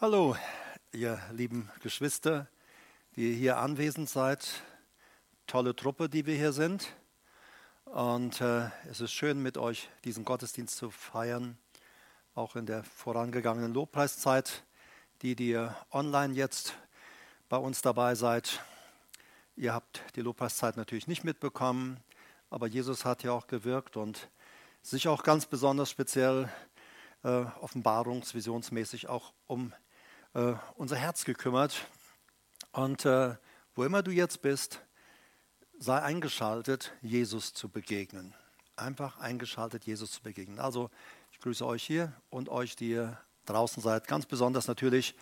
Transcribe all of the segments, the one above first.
Hallo, ihr lieben Geschwister, die hier anwesend seid. Tolle Truppe, die wir hier sind. Und äh, es ist schön, mit euch diesen Gottesdienst zu feiern, auch in der vorangegangenen Lobpreiszeit. Die, die ihr online jetzt bei uns dabei seid, ihr habt die Lobpreiszeit natürlich nicht mitbekommen, aber Jesus hat ja auch gewirkt und sich auch ganz besonders speziell äh, offenbarungsvisionsmäßig auch um äh, unser Herz gekümmert. Und äh, wo immer du jetzt bist, sei eingeschaltet, Jesus zu begegnen. Einfach eingeschaltet, Jesus zu begegnen. Also ich grüße euch hier und euch, die ihr draußen seid. Ganz besonders natürlich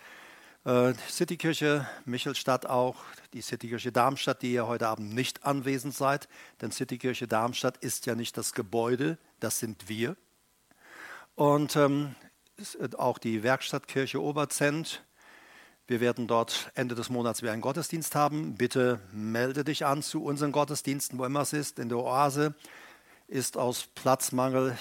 äh, Citykirche Michelstadt auch, die Citykirche Darmstadt, die ihr heute Abend nicht anwesend seid. Denn Citykirche Darmstadt ist ja nicht das Gebäude, das sind wir. Und ähm, auch die Werkstattkirche Oberzent. Wir werden dort Ende des Monats wieder einen Gottesdienst haben. Bitte melde dich an zu unseren Gottesdiensten, wo immer es ist. In der Oase ist aus Platzmangel,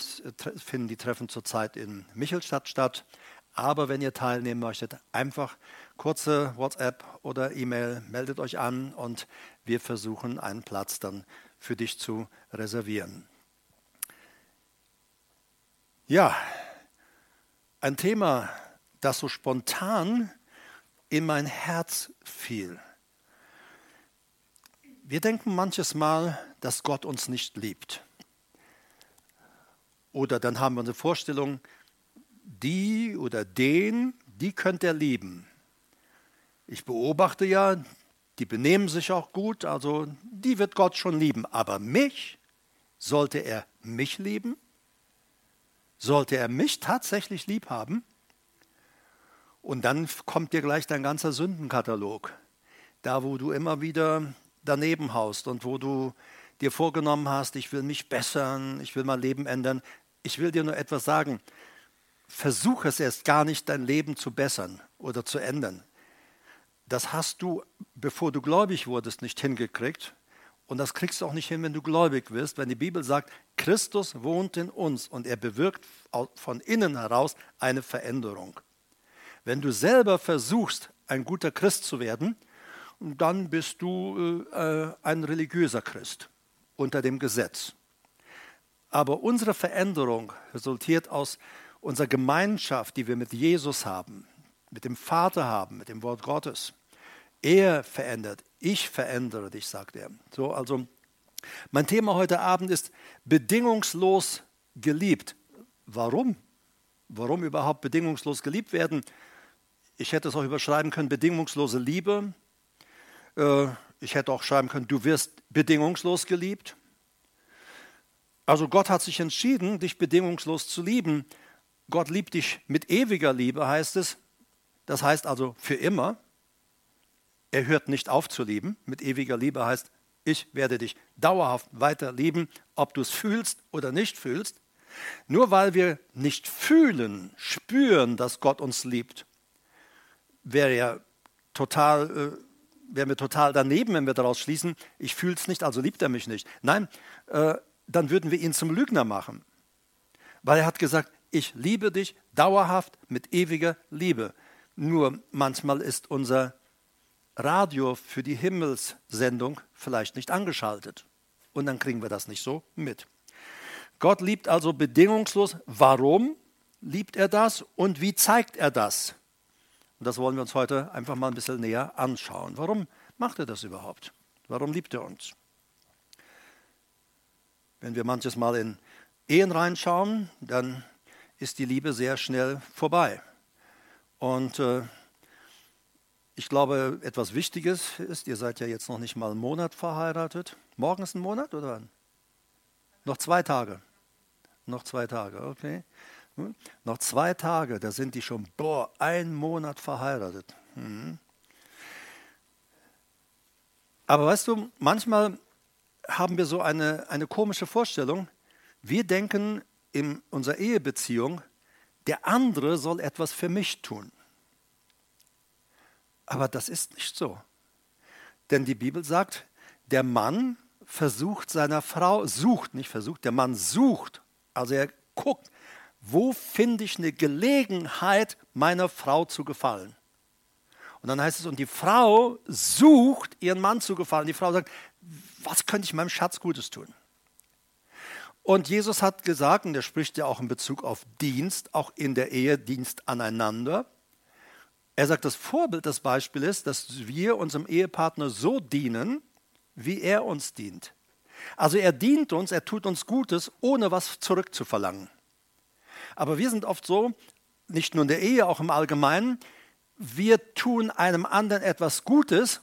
finden die Treffen zurzeit in Michelstadt statt. Aber wenn ihr teilnehmen möchtet, einfach kurze WhatsApp oder E-Mail, meldet euch an und wir versuchen einen Platz dann für dich zu reservieren. Ja, ein Thema, das so spontan in mein Herz fiel. Wir denken manches Mal, dass Gott uns nicht liebt. Oder dann haben wir eine Vorstellung, die oder den, die könnte er lieben. Ich beobachte ja, die benehmen sich auch gut, also die wird Gott schon lieben. Aber mich, sollte er mich lieben? Sollte er mich tatsächlich lieb haben? Und dann kommt dir gleich dein ganzer Sündenkatalog. Da, wo du immer wieder daneben haust und wo du dir vorgenommen hast, ich will mich bessern, ich will mein Leben ändern. Ich will dir nur etwas sagen. Versuch es erst gar nicht, dein Leben zu bessern oder zu ändern. Das hast du, bevor du gläubig wurdest, nicht hingekriegt. Und das kriegst du auch nicht hin, wenn du gläubig wirst, wenn die Bibel sagt, Christus wohnt in uns und er bewirkt von innen heraus eine Veränderung. Wenn du selber versuchst, ein guter Christ zu werden, dann bist du äh, ein religiöser Christ unter dem Gesetz. Aber unsere Veränderung resultiert aus unserer Gemeinschaft, die wir mit Jesus haben, mit dem Vater haben, mit dem Wort Gottes. Er verändert, ich verändere dich, sagt er. So, also mein Thema heute Abend ist bedingungslos geliebt. Warum? Warum überhaupt bedingungslos geliebt werden? Ich hätte es auch überschreiben können, bedingungslose Liebe. Äh, ich hätte auch schreiben können, du wirst bedingungslos geliebt. Also Gott hat sich entschieden, dich bedingungslos zu lieben. Gott liebt dich mit ewiger Liebe, heißt es. Das heißt also für immer. Er hört nicht auf zu lieben. Mit ewiger Liebe heißt, ich werde dich dauerhaft weiter lieben, ob du es fühlst oder nicht fühlst. Nur weil wir nicht fühlen, spüren, dass Gott uns liebt, wäre ja total, äh, wären wir total daneben, wenn wir daraus schließen, ich fühle es nicht, also liebt er mich nicht. Nein, äh, dann würden wir ihn zum Lügner machen. Weil er hat gesagt, ich liebe dich dauerhaft mit ewiger Liebe. Nur manchmal ist unser Radio für die Himmelssendung vielleicht nicht angeschaltet. Und dann kriegen wir das nicht so mit. Gott liebt also bedingungslos. Warum liebt er das und wie zeigt er das? Und das wollen wir uns heute einfach mal ein bisschen näher anschauen. Warum macht er das überhaupt? Warum liebt er uns? Wenn wir manches Mal in Ehen reinschauen, dann ist die Liebe sehr schnell vorbei. Und äh, ich glaube, etwas Wichtiges ist, ihr seid ja jetzt noch nicht mal einen Monat verheiratet. Morgen ist ein Monat oder wann? Noch zwei Tage. Noch zwei Tage, okay. Hm? Noch zwei Tage, da sind die schon, boah, ein Monat verheiratet. Hm. Aber weißt du, manchmal haben wir so eine, eine komische Vorstellung. Wir denken in unserer Ehebeziehung, der andere soll etwas für mich tun. Aber das ist nicht so. Denn die Bibel sagt, der Mann versucht seiner Frau, sucht, nicht versucht, der Mann sucht, also er guckt, wo finde ich eine Gelegenheit, meiner Frau zu gefallen? Und dann heißt es, und die Frau sucht, ihren Mann zu gefallen. Die Frau sagt, was könnte ich meinem Schatz Gutes tun? Und Jesus hat gesagt, und er spricht ja auch in Bezug auf Dienst, auch in der Ehe Dienst aneinander. Er sagt, das Vorbild, das Beispiel ist, dass wir unserem Ehepartner so dienen, wie er uns dient. Also er dient uns, er tut uns Gutes, ohne was zurückzuverlangen. Aber wir sind oft so, nicht nur in der Ehe, auch im Allgemeinen, wir tun einem anderen etwas Gutes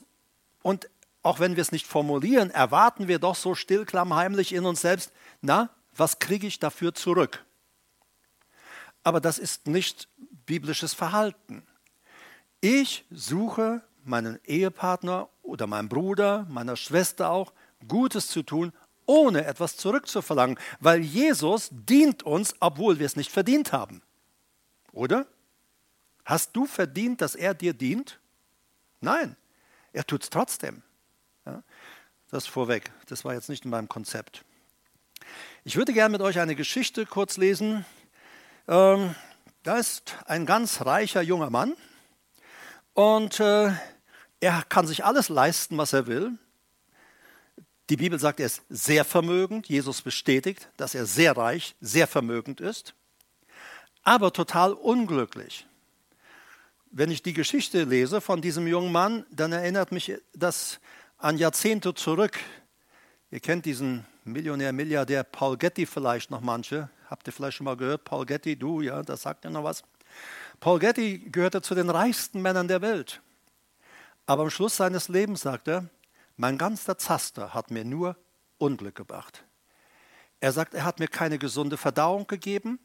und auch wenn wir es nicht formulieren, erwarten wir doch so still, klammheimlich in uns selbst, na, was kriege ich dafür zurück? Aber das ist nicht biblisches Verhalten. Ich suche meinen Ehepartner oder meinem Bruder, meiner Schwester auch, Gutes zu tun, ohne etwas zurückzuverlangen, weil Jesus dient uns, obwohl wir es nicht verdient haben. Oder? Hast du verdient, dass er dir dient? Nein, er tut es trotzdem. Ja, das vorweg, das war jetzt nicht in meinem Konzept. Ich würde gerne mit euch eine Geschichte kurz lesen. Ähm, da ist ein ganz reicher junger Mann und äh, er kann sich alles leisten, was er will. Die Bibel sagt, er ist sehr vermögend. Jesus bestätigt, dass er sehr reich, sehr vermögend ist, aber total unglücklich. Wenn ich die Geschichte lese von diesem jungen Mann, dann erinnert mich das an Jahrzehnte zurück. Ihr kennt diesen Millionär, Milliardär Paul Getty vielleicht noch manche. Habt ihr vielleicht schon mal gehört? Paul Getty, du, ja, das sagt ja noch was. Paul Getty gehörte zu den reichsten Männern der Welt. Aber am Schluss seines Lebens sagt er, mein ganzer Zaster hat mir nur Unglück gebracht. Er sagt, er hat mir keine gesunde Verdauung gegeben,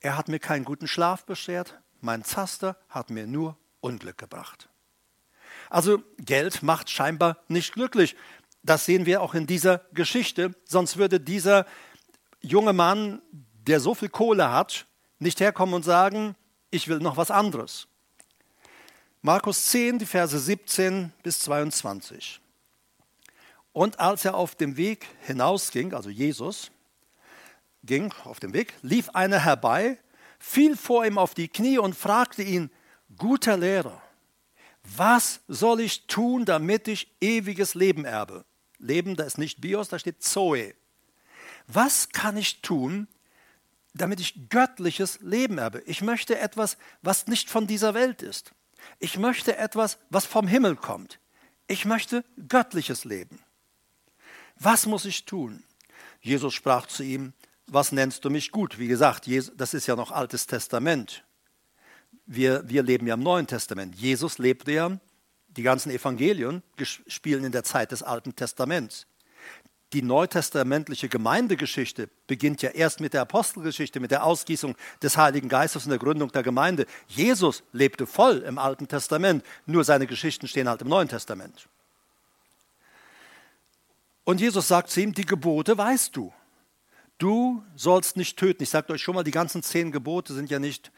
er hat mir keinen guten Schlaf beschert, mein Zaster hat mir nur Unglück gebracht. Also Geld macht scheinbar nicht glücklich. Das sehen wir auch in dieser Geschichte. Sonst würde dieser junge Mann, der so viel Kohle hat, nicht herkommen und sagen, ich will noch was anderes. Markus 10, die Verse 17 bis 22. Und als er auf dem Weg hinausging, also Jesus ging auf dem Weg, lief einer herbei, fiel vor ihm auf die Knie und fragte ihn, guter Lehrer, was soll ich tun, damit ich ewiges Leben erbe? Leben, da ist nicht Bios, da steht Zoe. Was kann ich tun, damit ich göttliches Leben erbe? Ich möchte etwas, was nicht von dieser Welt ist. Ich möchte etwas, was vom Himmel kommt. Ich möchte göttliches Leben. Was muss ich tun? Jesus sprach zu ihm, was nennst du mich gut? Wie gesagt, das ist ja noch altes Testament. Wir, wir leben ja im Neuen Testament. Jesus lebte ja, die ganzen Evangelien spielen in der Zeit des Alten Testaments. Die neutestamentliche Gemeindegeschichte beginnt ja erst mit der Apostelgeschichte, mit der Ausgießung des Heiligen Geistes und der Gründung der Gemeinde. Jesus lebte voll im Alten Testament, nur seine Geschichten stehen halt im Neuen Testament. Und Jesus sagt zu ihm, die Gebote weißt du. Du sollst nicht töten. Ich sage euch schon mal, die ganzen zehn Gebote sind ja nicht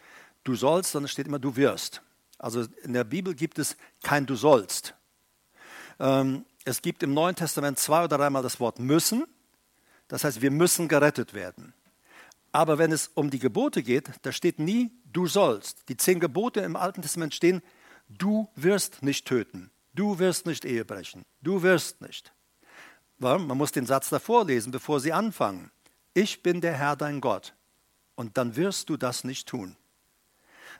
du sollst, sondern es steht immer du wirst. Also in der Bibel gibt es kein du sollst. Ähm, es gibt im Neuen Testament zwei oder dreimal das Wort müssen. Das heißt, wir müssen gerettet werden. Aber wenn es um die Gebote geht, da steht nie du sollst. Die zehn Gebote im Alten Testament stehen, du wirst nicht töten, du wirst nicht Ehe brechen, du wirst nicht. Man muss den Satz davor lesen, bevor sie anfangen. Ich bin der Herr dein Gott. Und dann wirst du das nicht tun.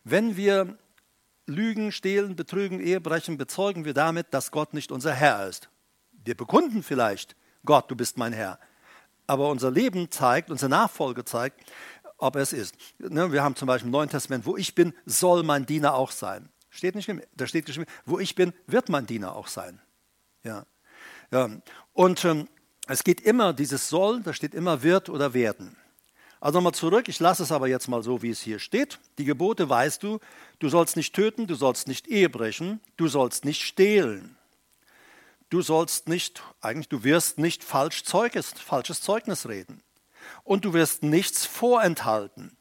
Wenn wir lügen, stehlen, betrügen, Ehebrechen, bezeugen wir damit, dass Gott nicht unser Herr ist. Wir bekunden vielleicht, Gott, du bist mein Herr. Aber unser Leben zeigt, unsere Nachfolge zeigt, ob es ist. Ne, wir haben zum Beispiel im Neuen Testament, wo ich bin, soll mein Diener auch sein. Steht nicht, da steht geschrieben, wo ich bin, wird mein Diener auch sein. Ja. Und ähm, es geht immer, dieses soll, da steht immer wird oder werden. Also nochmal zurück, ich lasse es aber jetzt mal so, wie es hier steht. Die Gebote weißt du, du sollst nicht töten, du sollst nicht Ehe brechen, du sollst nicht stehlen. Du sollst nicht, eigentlich du wirst nicht falsch Zeugnis, falsches Zeugnis reden. Und du wirst nichts vorenthalten.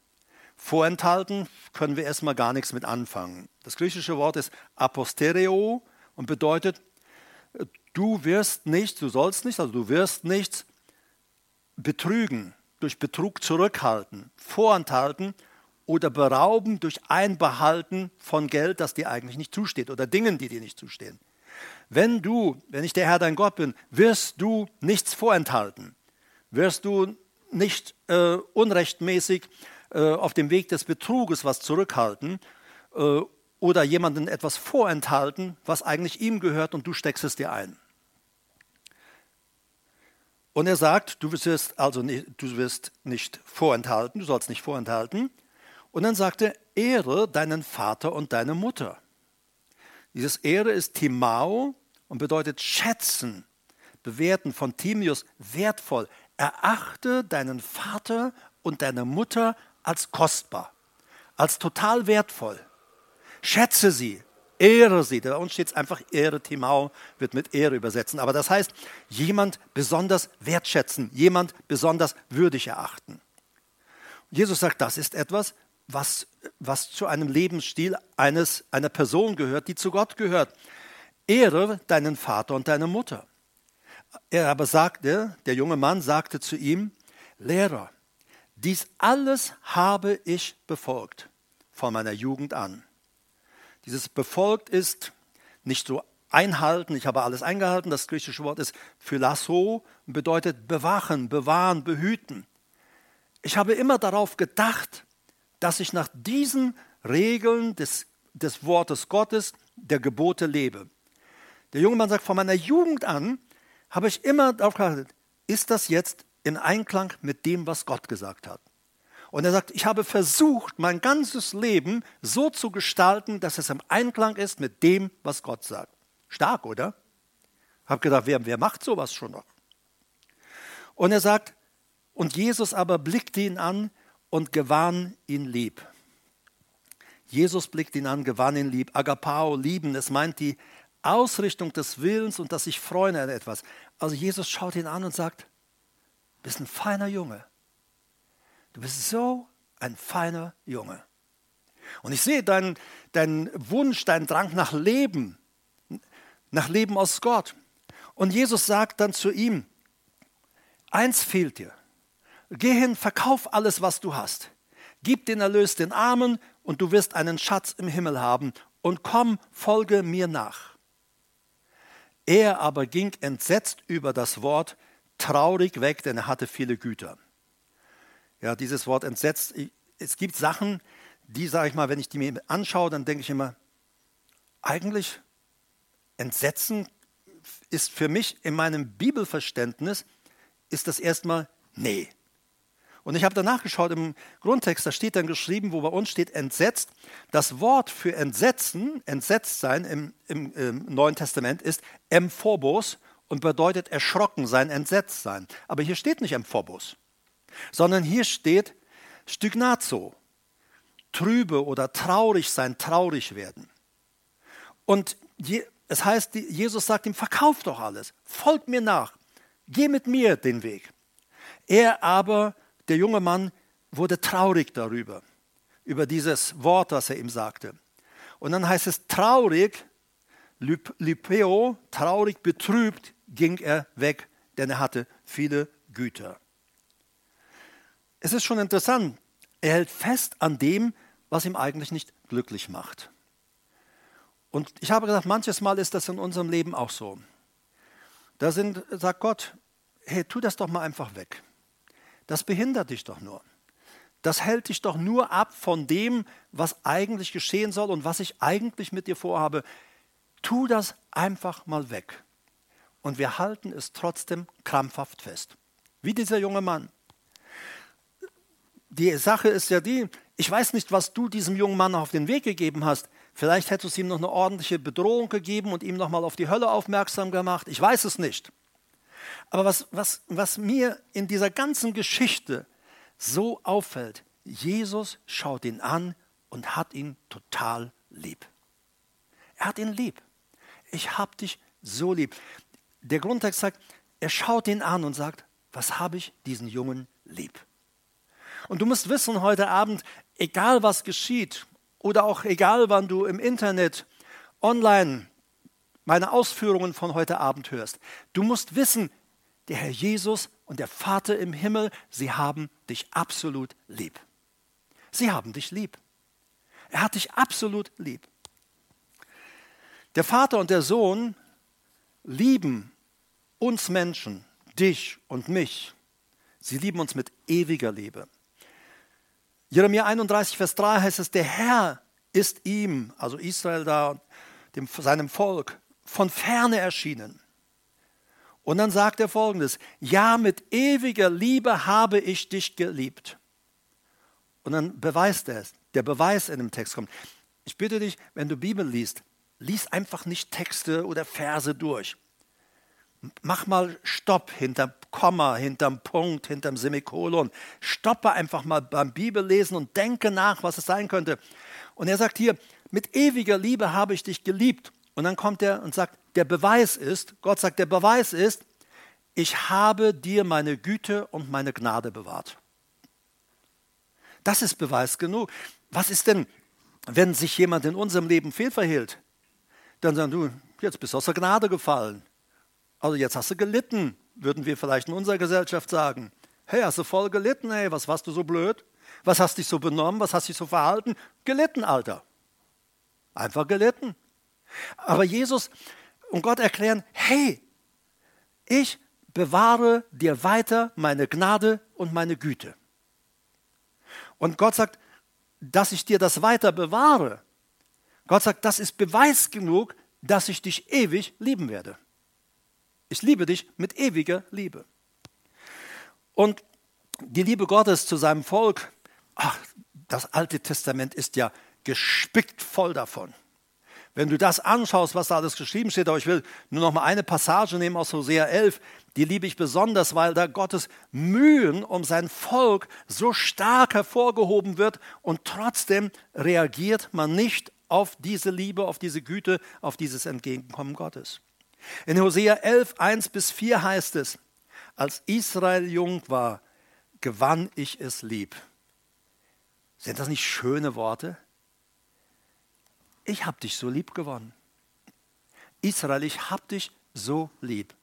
Vorenthalten können wir erstmal gar nichts mit anfangen. Das griechische Wort ist apostereo und bedeutet Du wirst nicht, du sollst nicht, also du wirst nichts betrügen, durch Betrug zurückhalten, vorenthalten oder berauben durch Einbehalten von Geld, das dir eigentlich nicht zusteht oder Dingen, die dir nicht zustehen. Wenn du, wenn ich der Herr dein Gott bin, wirst du nichts vorenthalten, wirst du nicht äh, unrechtmäßig äh, auf dem Weg des Betruges was zurückhalten äh, oder jemandem etwas vorenthalten, was eigentlich ihm gehört und du steckst es dir ein. Und er sagt, du wirst also nicht, du wirst nicht vorenthalten, du sollst nicht vorenthalten. Und dann sagt er, ehre deinen Vater und deine Mutter. Dieses Ehre ist Timao und bedeutet schätzen, bewerten von Timius wertvoll. Erachte deinen Vater und deine Mutter als kostbar, als total wertvoll. Schätze sie, ehre sie. Bei uns steht es einfach Ehre, Timau wird mit Ehre übersetzen. Aber das heißt, jemand besonders wertschätzen, jemand besonders würdig erachten. Jesus sagt, das ist etwas, was, was zu einem Lebensstil eines, einer Person gehört, die zu Gott gehört. Ehre deinen Vater und deine Mutter. Er aber sagte, der junge Mann sagte zu ihm, Lehrer, dies alles habe ich befolgt von meiner Jugend an. Dieses befolgt ist nicht so einhalten, ich habe alles eingehalten, das griechische Wort ist phylasso und bedeutet bewachen, bewahren, behüten. Ich habe immer darauf gedacht, dass ich nach diesen Regeln des, des Wortes Gottes, der Gebote lebe. Der junge Mann sagt, von meiner Jugend an habe ich immer darauf geachtet, ist das jetzt in Einklang mit dem, was Gott gesagt hat. Und er sagt, ich habe versucht, mein ganzes Leben so zu gestalten, dass es im Einklang ist mit dem, was Gott sagt. Stark, oder? Hab gedacht, wer, wer macht sowas schon noch? Und er sagt, und Jesus aber blickte ihn an und gewann ihn lieb. Jesus blickt ihn an, gewann ihn lieb. Agapao, lieben, es meint die Ausrichtung des Willens und dass sich freuen an etwas. Also Jesus schaut ihn an und sagt, bist ein feiner Junge. Du bist so ein feiner Junge. Und ich sehe deinen, deinen Wunsch, deinen Drang nach Leben, nach Leben aus Gott. Und Jesus sagt dann zu ihm, eins fehlt dir. Geh hin, verkauf alles, was du hast. Gib den Erlös den Armen und du wirst einen Schatz im Himmel haben. Und komm, folge mir nach. Er aber ging entsetzt über das Wort, traurig weg, denn er hatte viele Güter. Ja, dieses Wort entsetzt. Es gibt Sachen, die, sage ich mal, wenn ich die mir anschaue, dann denke ich immer, eigentlich Entsetzen ist für mich in meinem Bibelverständnis, ist das erstmal nee. Und ich habe danach geschaut im Grundtext, da steht dann geschrieben, wo bei uns steht entsetzt. Das Wort für entsetzen, entsetzt sein im, im, im Neuen Testament ist emphobos und bedeutet erschrocken sein, entsetzt sein. Aber hier steht nicht Emphobos, sondern hier steht Stygnazo, trübe oder traurig sein, traurig werden. Und es heißt, Jesus sagt ihm, verkauf doch alles, folg mir nach, geh mit mir den Weg. Er aber, der junge Mann, wurde traurig darüber, über dieses Wort, das er ihm sagte. Und dann heißt es traurig, Lypeo, traurig, betrübt, ging er weg, denn er hatte viele Güter. Es ist schon interessant, er hält fest an dem, was ihm eigentlich nicht glücklich macht. Und ich habe gesagt, manches Mal ist das in unserem Leben auch so. Da sind, sagt Gott, hey, tu das doch mal einfach weg. Das behindert dich doch nur. Das hält dich doch nur ab von dem, was eigentlich geschehen soll und was ich eigentlich mit dir vorhabe. Tu das einfach mal weg und wir halten es trotzdem krampfhaft fest. Wie dieser junge Mann. Die Sache ist ja die, ich weiß nicht, was du diesem jungen Mann auf den Weg gegeben hast. Vielleicht hättest du ihm noch eine ordentliche Bedrohung gegeben und ihm nochmal auf die Hölle aufmerksam gemacht. Ich weiß es nicht. Aber was, was, was mir in dieser ganzen Geschichte so auffällt, Jesus schaut ihn an und hat ihn total lieb. Er hat ihn lieb. Ich habe dich so lieb der Grundtext sagt, er schaut ihn an und sagt, was habe ich diesen Jungen lieb? Und du musst wissen heute Abend, egal was geschieht oder auch egal wann du im Internet, online meine Ausführungen von heute Abend hörst, du musst wissen, der Herr Jesus und der Vater im Himmel, sie haben dich absolut lieb. Sie haben dich lieb. Er hat dich absolut lieb. Der Vater und der Sohn lieben uns Menschen, dich und mich. Sie lieben uns mit ewiger Liebe. Jeremia 31, Vers 3 heißt es, der Herr ist ihm, also Israel da, dem, seinem Volk, von ferne erschienen. Und dann sagt er folgendes, ja, mit ewiger Liebe habe ich dich geliebt. Und dann beweist er es, der Beweis in dem Text kommt. Ich bitte dich, wenn du Bibel liest, lies einfach nicht Texte oder Verse durch. Mach mal Stopp hinterm Komma, hinterm Punkt, hinterm Semikolon. Stoppe einfach mal beim Bibellesen und denke nach, was es sein könnte. Und er sagt hier, mit ewiger Liebe habe ich dich geliebt. Und dann kommt er und sagt, der Beweis ist, Gott sagt, der Beweis ist, ich habe dir meine Güte und meine Gnade bewahrt. Das ist Beweis genug. Was ist denn, wenn sich jemand in unserem Leben fehlverhielt? Dann sagen du, jetzt bist du aus der Gnade gefallen. Also jetzt hast du gelitten, würden wir vielleicht in unserer Gesellschaft sagen. Hey, hast du voll gelitten, hey, was warst du so blöd? Was hast dich so benommen? Was hast dich so verhalten? Gelitten, Alter. Einfach gelitten. Aber Jesus und Gott erklären, hey, ich bewahre dir weiter meine Gnade und meine Güte. Und Gott sagt, dass ich dir das weiter bewahre. Gott sagt, das ist Beweis genug, dass ich dich ewig lieben werde. Ich liebe dich mit ewiger Liebe. Und die Liebe Gottes zu seinem Volk, ach, das Alte Testament ist ja gespickt voll davon. Wenn du das anschaust, was da alles geschrieben steht, aber ich will nur noch mal eine Passage nehmen aus Hosea 11, die liebe ich besonders, weil da Gottes Mühen um sein Volk so stark hervorgehoben wird und trotzdem reagiert man nicht auf diese Liebe, auf diese Güte, auf dieses Entgegenkommen Gottes. In Hosea 11, 1 bis 4 heißt es, als Israel jung war, gewann ich es lieb. Sind das nicht schöne Worte? Ich habe dich so lieb gewonnen. Israel, ich habe dich so lieb.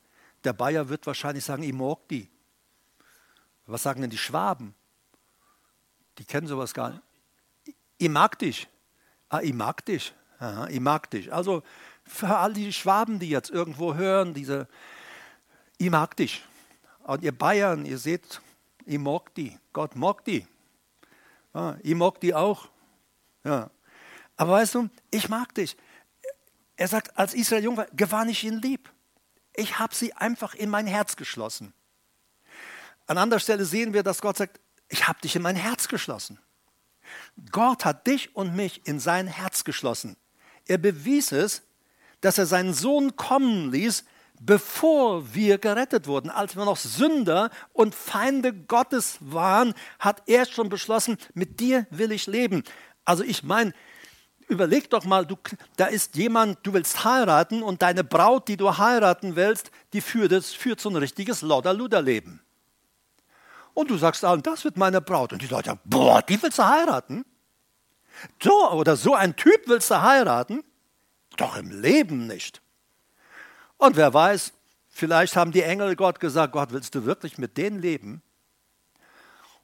Der Bayer wird wahrscheinlich sagen, ich mag die. Was sagen denn die Schwaben? Die kennen sowas gar nicht. Ich mag dich. Ah, ich mag dich. Aha, ich mag dich. Also für all die Schwaben, die jetzt irgendwo hören, diese, ich mag dich. Und ihr Bayern, ihr seht, ich mag die. Gott mag die. Ja, ich mag die auch. Ja. Aber weißt du, ich mag dich. Er sagt, als Israel jung war, gewann ich ihn lieb. Ich habe sie einfach in mein Herz geschlossen. An anderer Stelle sehen wir, dass Gott sagt, ich habe dich in mein Herz geschlossen. Gott hat dich und mich in sein Herz geschlossen. Er bewies es, dass er seinen Sohn kommen ließ, bevor wir gerettet wurden. Als wir noch Sünder und Feinde Gottes waren, hat er schon beschlossen, mit dir will ich leben. Also ich meine, überleg doch mal, du, da ist jemand, du willst heiraten und deine Braut, die du heiraten willst, die führt, führt so ein richtiges Lodder-Luder-Leben. Und du sagst allen, das wird meine Braut. Und die Leute boah, die willst du heiraten? So oder so ein Typ willst du heiraten? Doch im Leben nicht. Und wer weiß, vielleicht haben die Engel Gott gesagt, Gott, willst du wirklich mit denen leben?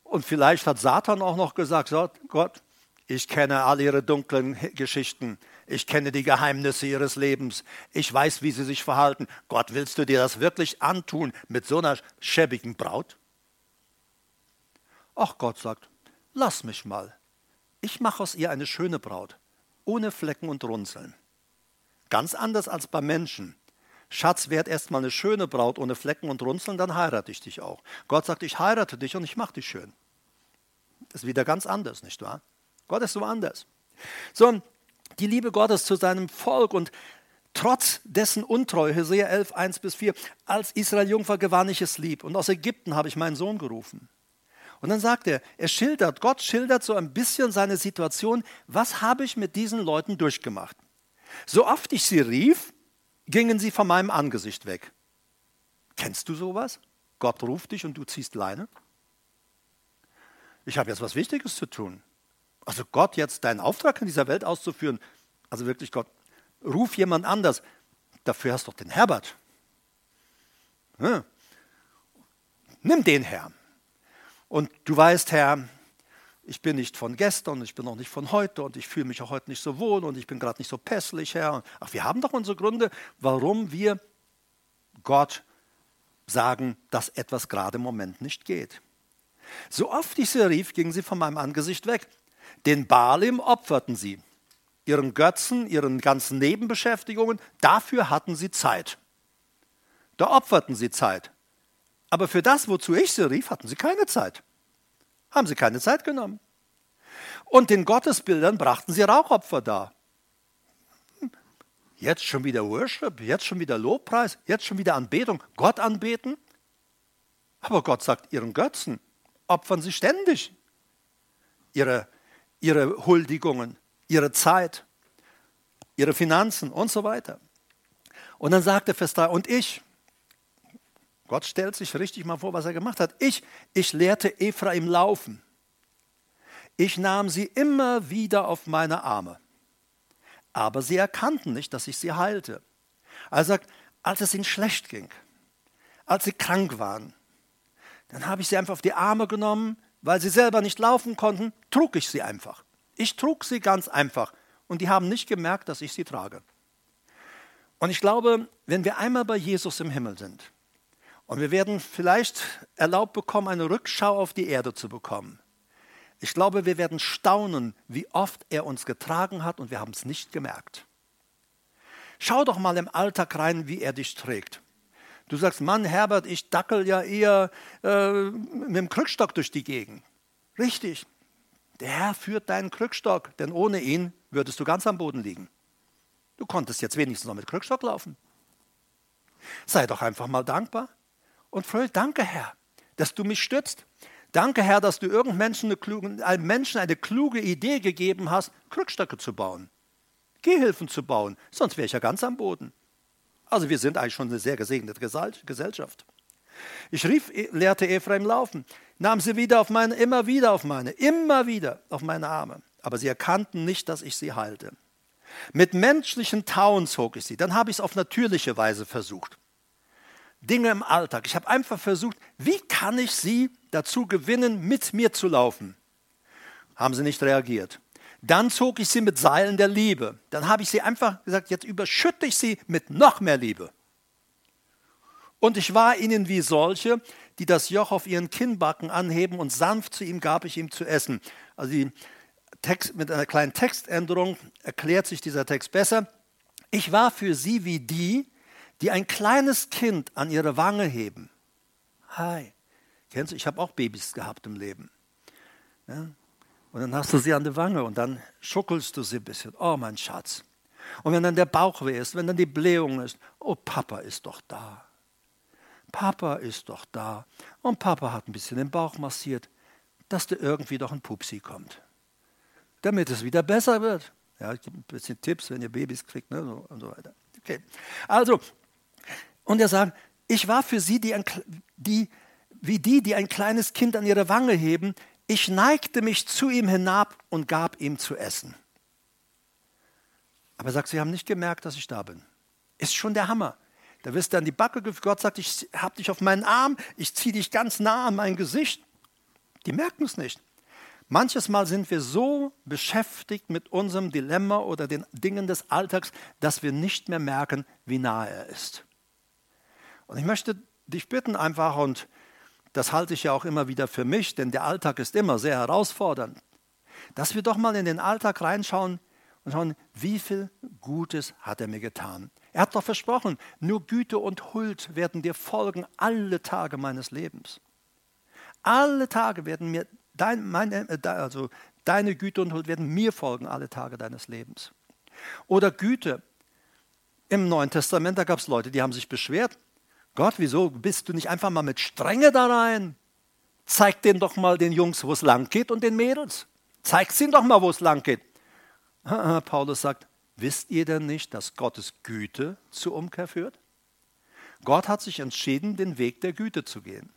Und vielleicht hat Satan auch noch gesagt, Gott, ich kenne all ihre dunklen Geschichten. Ich kenne die Geheimnisse ihres Lebens. Ich weiß, wie sie sich verhalten. Gott, willst du dir das wirklich antun mit so einer schäbigen Braut? Ach, Gott sagt, lass mich mal. Ich mache aus ihr eine schöne Braut, ohne Flecken und Runzeln. Ganz anders als bei Menschen. Schatz, werd erst mal eine schöne Braut ohne Flecken und Runzeln, dann heirate ich dich auch. Gott sagt, ich heirate dich und ich mache dich schön. Das ist wieder ganz anders, nicht wahr? Gott ist so anders. So, die Liebe Gottes zu seinem Volk und trotz dessen Untreue, Hosea 11, 1 bis 4, als Israel jung war, gewann ich es lieb. Und aus Ägypten habe ich meinen Sohn gerufen. Und dann sagt er, er schildert, Gott schildert so ein bisschen seine Situation, was habe ich mit diesen Leuten durchgemacht? So oft ich sie rief, gingen sie von meinem Angesicht weg. Kennst du sowas? Gott ruft dich und du ziehst Leine? Ich habe jetzt was Wichtiges zu tun. Also Gott jetzt deinen Auftrag in dieser Welt auszuführen, also wirklich Gott, ruf jemand anders. Dafür hast du doch den Herbert. Hm. Nimm den Herr. Und du weißt, Herr, ich bin nicht von gestern ich bin auch nicht von heute und ich fühle mich auch heute nicht so wohl und ich bin gerade nicht so pässlich, Herr. Ach, wir haben doch unsere Gründe, warum wir Gott sagen, dass etwas gerade im Moment nicht geht. So oft ich sie rief, gingen sie von meinem Angesicht weg. Den Baalim opferten sie, ihren Götzen, ihren ganzen Nebenbeschäftigungen, dafür hatten sie Zeit. Da opferten sie Zeit. Aber für das, wozu ich sie rief, hatten sie keine Zeit. Haben sie keine Zeit genommen. Und den Gottesbildern brachten sie Rauchopfer dar. Jetzt schon wieder Worship, jetzt schon wieder Lobpreis, jetzt schon wieder Anbetung, Gott anbeten. Aber Gott sagt, ihren Götzen opfern sie ständig ihre, ihre Huldigungen, ihre Zeit, ihre Finanzen und so weiter. Und dann sagt er Vers 3, und ich, Gott stellt sich richtig mal vor, was er gemacht hat. Ich, ich lehrte Ephraim laufen. Ich nahm sie immer wieder auf meine Arme. Aber sie erkannten nicht, dass ich sie heilte. Er sagt, als es ihnen schlecht ging, als sie krank waren, dann habe ich sie einfach auf die Arme genommen, weil sie selber nicht laufen konnten, trug ich sie einfach. Ich trug sie ganz einfach und die haben nicht gemerkt, dass ich sie trage. Und ich glaube, wenn wir einmal bei Jesus im Himmel sind, und wir werden vielleicht erlaubt bekommen, eine Rückschau auf die Erde zu bekommen. Ich glaube, wir werden staunen, wie oft er uns getragen hat und wir haben es nicht gemerkt. Schau doch mal im Alltag rein, wie er dich trägt. Du sagst, Mann, Herbert, ich dackel ja eher äh, mit dem Krückstock durch die Gegend. Richtig. Der Herr führt deinen Krückstock, denn ohne ihn würdest du ganz am Boden liegen. Du konntest jetzt wenigstens noch mit Krückstock laufen. Sei doch einfach mal dankbar und fröhlich, danke Herr, dass du mich stützt. Danke Herr, dass du irgendeinem Menschen eine, einem Menschen eine kluge Idee gegeben hast, Krückstöcke zu bauen, Gehhilfen zu bauen, sonst wäre ich ja ganz am Boden. Also wir sind eigentlich schon eine sehr gesegnete Gesellschaft. Ich rief, lehrte Ephraim laufen, nahm sie wieder auf meine, immer wieder auf meine, immer wieder auf meine Arme. Aber sie erkannten nicht, dass ich sie halte. Mit menschlichen Tauen zog ich sie. Dann habe ich es auf natürliche Weise versucht. Dinge im Alltag. Ich habe einfach versucht, wie kann ich sie dazu gewinnen, mit mir zu laufen? Haben sie nicht reagiert. Dann zog ich sie mit Seilen der Liebe. Dann habe ich sie einfach gesagt, jetzt überschütte ich sie mit noch mehr Liebe. Und ich war ihnen wie solche, die das Joch auf ihren Kinnbacken anheben und sanft zu ihm gab ich ihm zu essen. Also Text, mit einer kleinen Textänderung erklärt sich dieser Text besser. Ich war für sie wie die, die ein kleines Kind an ihre Wange heben. Hi. Kennst du, ich habe auch Babys gehabt im Leben. Ja? Und dann hast du sie an der Wange und dann schuckelst du sie ein bisschen. Oh, mein Schatz. Und wenn dann der Bauch weh ist, wenn dann die Blähung ist, oh, Papa ist doch da. Papa ist doch da. Und Papa hat ein bisschen den Bauch massiert, dass da irgendwie doch ein Pupsi kommt. Damit es wieder besser wird. Ja, ich gebe ein bisschen Tipps, wenn ihr Babys kriegt ne, und so weiter. Okay. Also, und er sagt, ich war für sie die, die, wie die, die ein kleines Kind an ihre Wange heben. Ich neigte mich zu ihm hinab und gab ihm zu essen. Aber er sagt, sie haben nicht gemerkt, dass ich da bin. Ist schon der Hammer. Da wirst du an die Backe geführt. Gott sagt, ich habe dich auf meinen Arm, ich ziehe dich ganz nah an mein Gesicht. Die merken es nicht. Manches Mal sind wir so beschäftigt mit unserem Dilemma oder den Dingen des Alltags, dass wir nicht mehr merken, wie nah er ist. Und ich möchte dich bitten einfach, und das halte ich ja auch immer wieder für mich, denn der Alltag ist immer sehr herausfordernd, dass wir doch mal in den Alltag reinschauen und schauen, wie viel Gutes hat er mir getan. Er hat doch versprochen, nur Güte und Huld werden dir folgen alle Tage meines Lebens. Alle Tage werden mir, dein, meine, äh, also deine Güte und Huld werden mir folgen alle Tage deines Lebens. Oder Güte. Im Neuen Testament, da gab es Leute, die haben sich beschwert, Gott, wieso bist du nicht einfach mal mit Strenge da rein? Zeig denen doch mal den Jungs, wo es lang geht und den Mädels. Zeig ihnen doch mal, wo es lang geht. Paulus sagt, wisst ihr denn nicht, dass Gottes Güte zur Umkehr führt? Gott hat sich entschieden, den Weg der Güte zu gehen.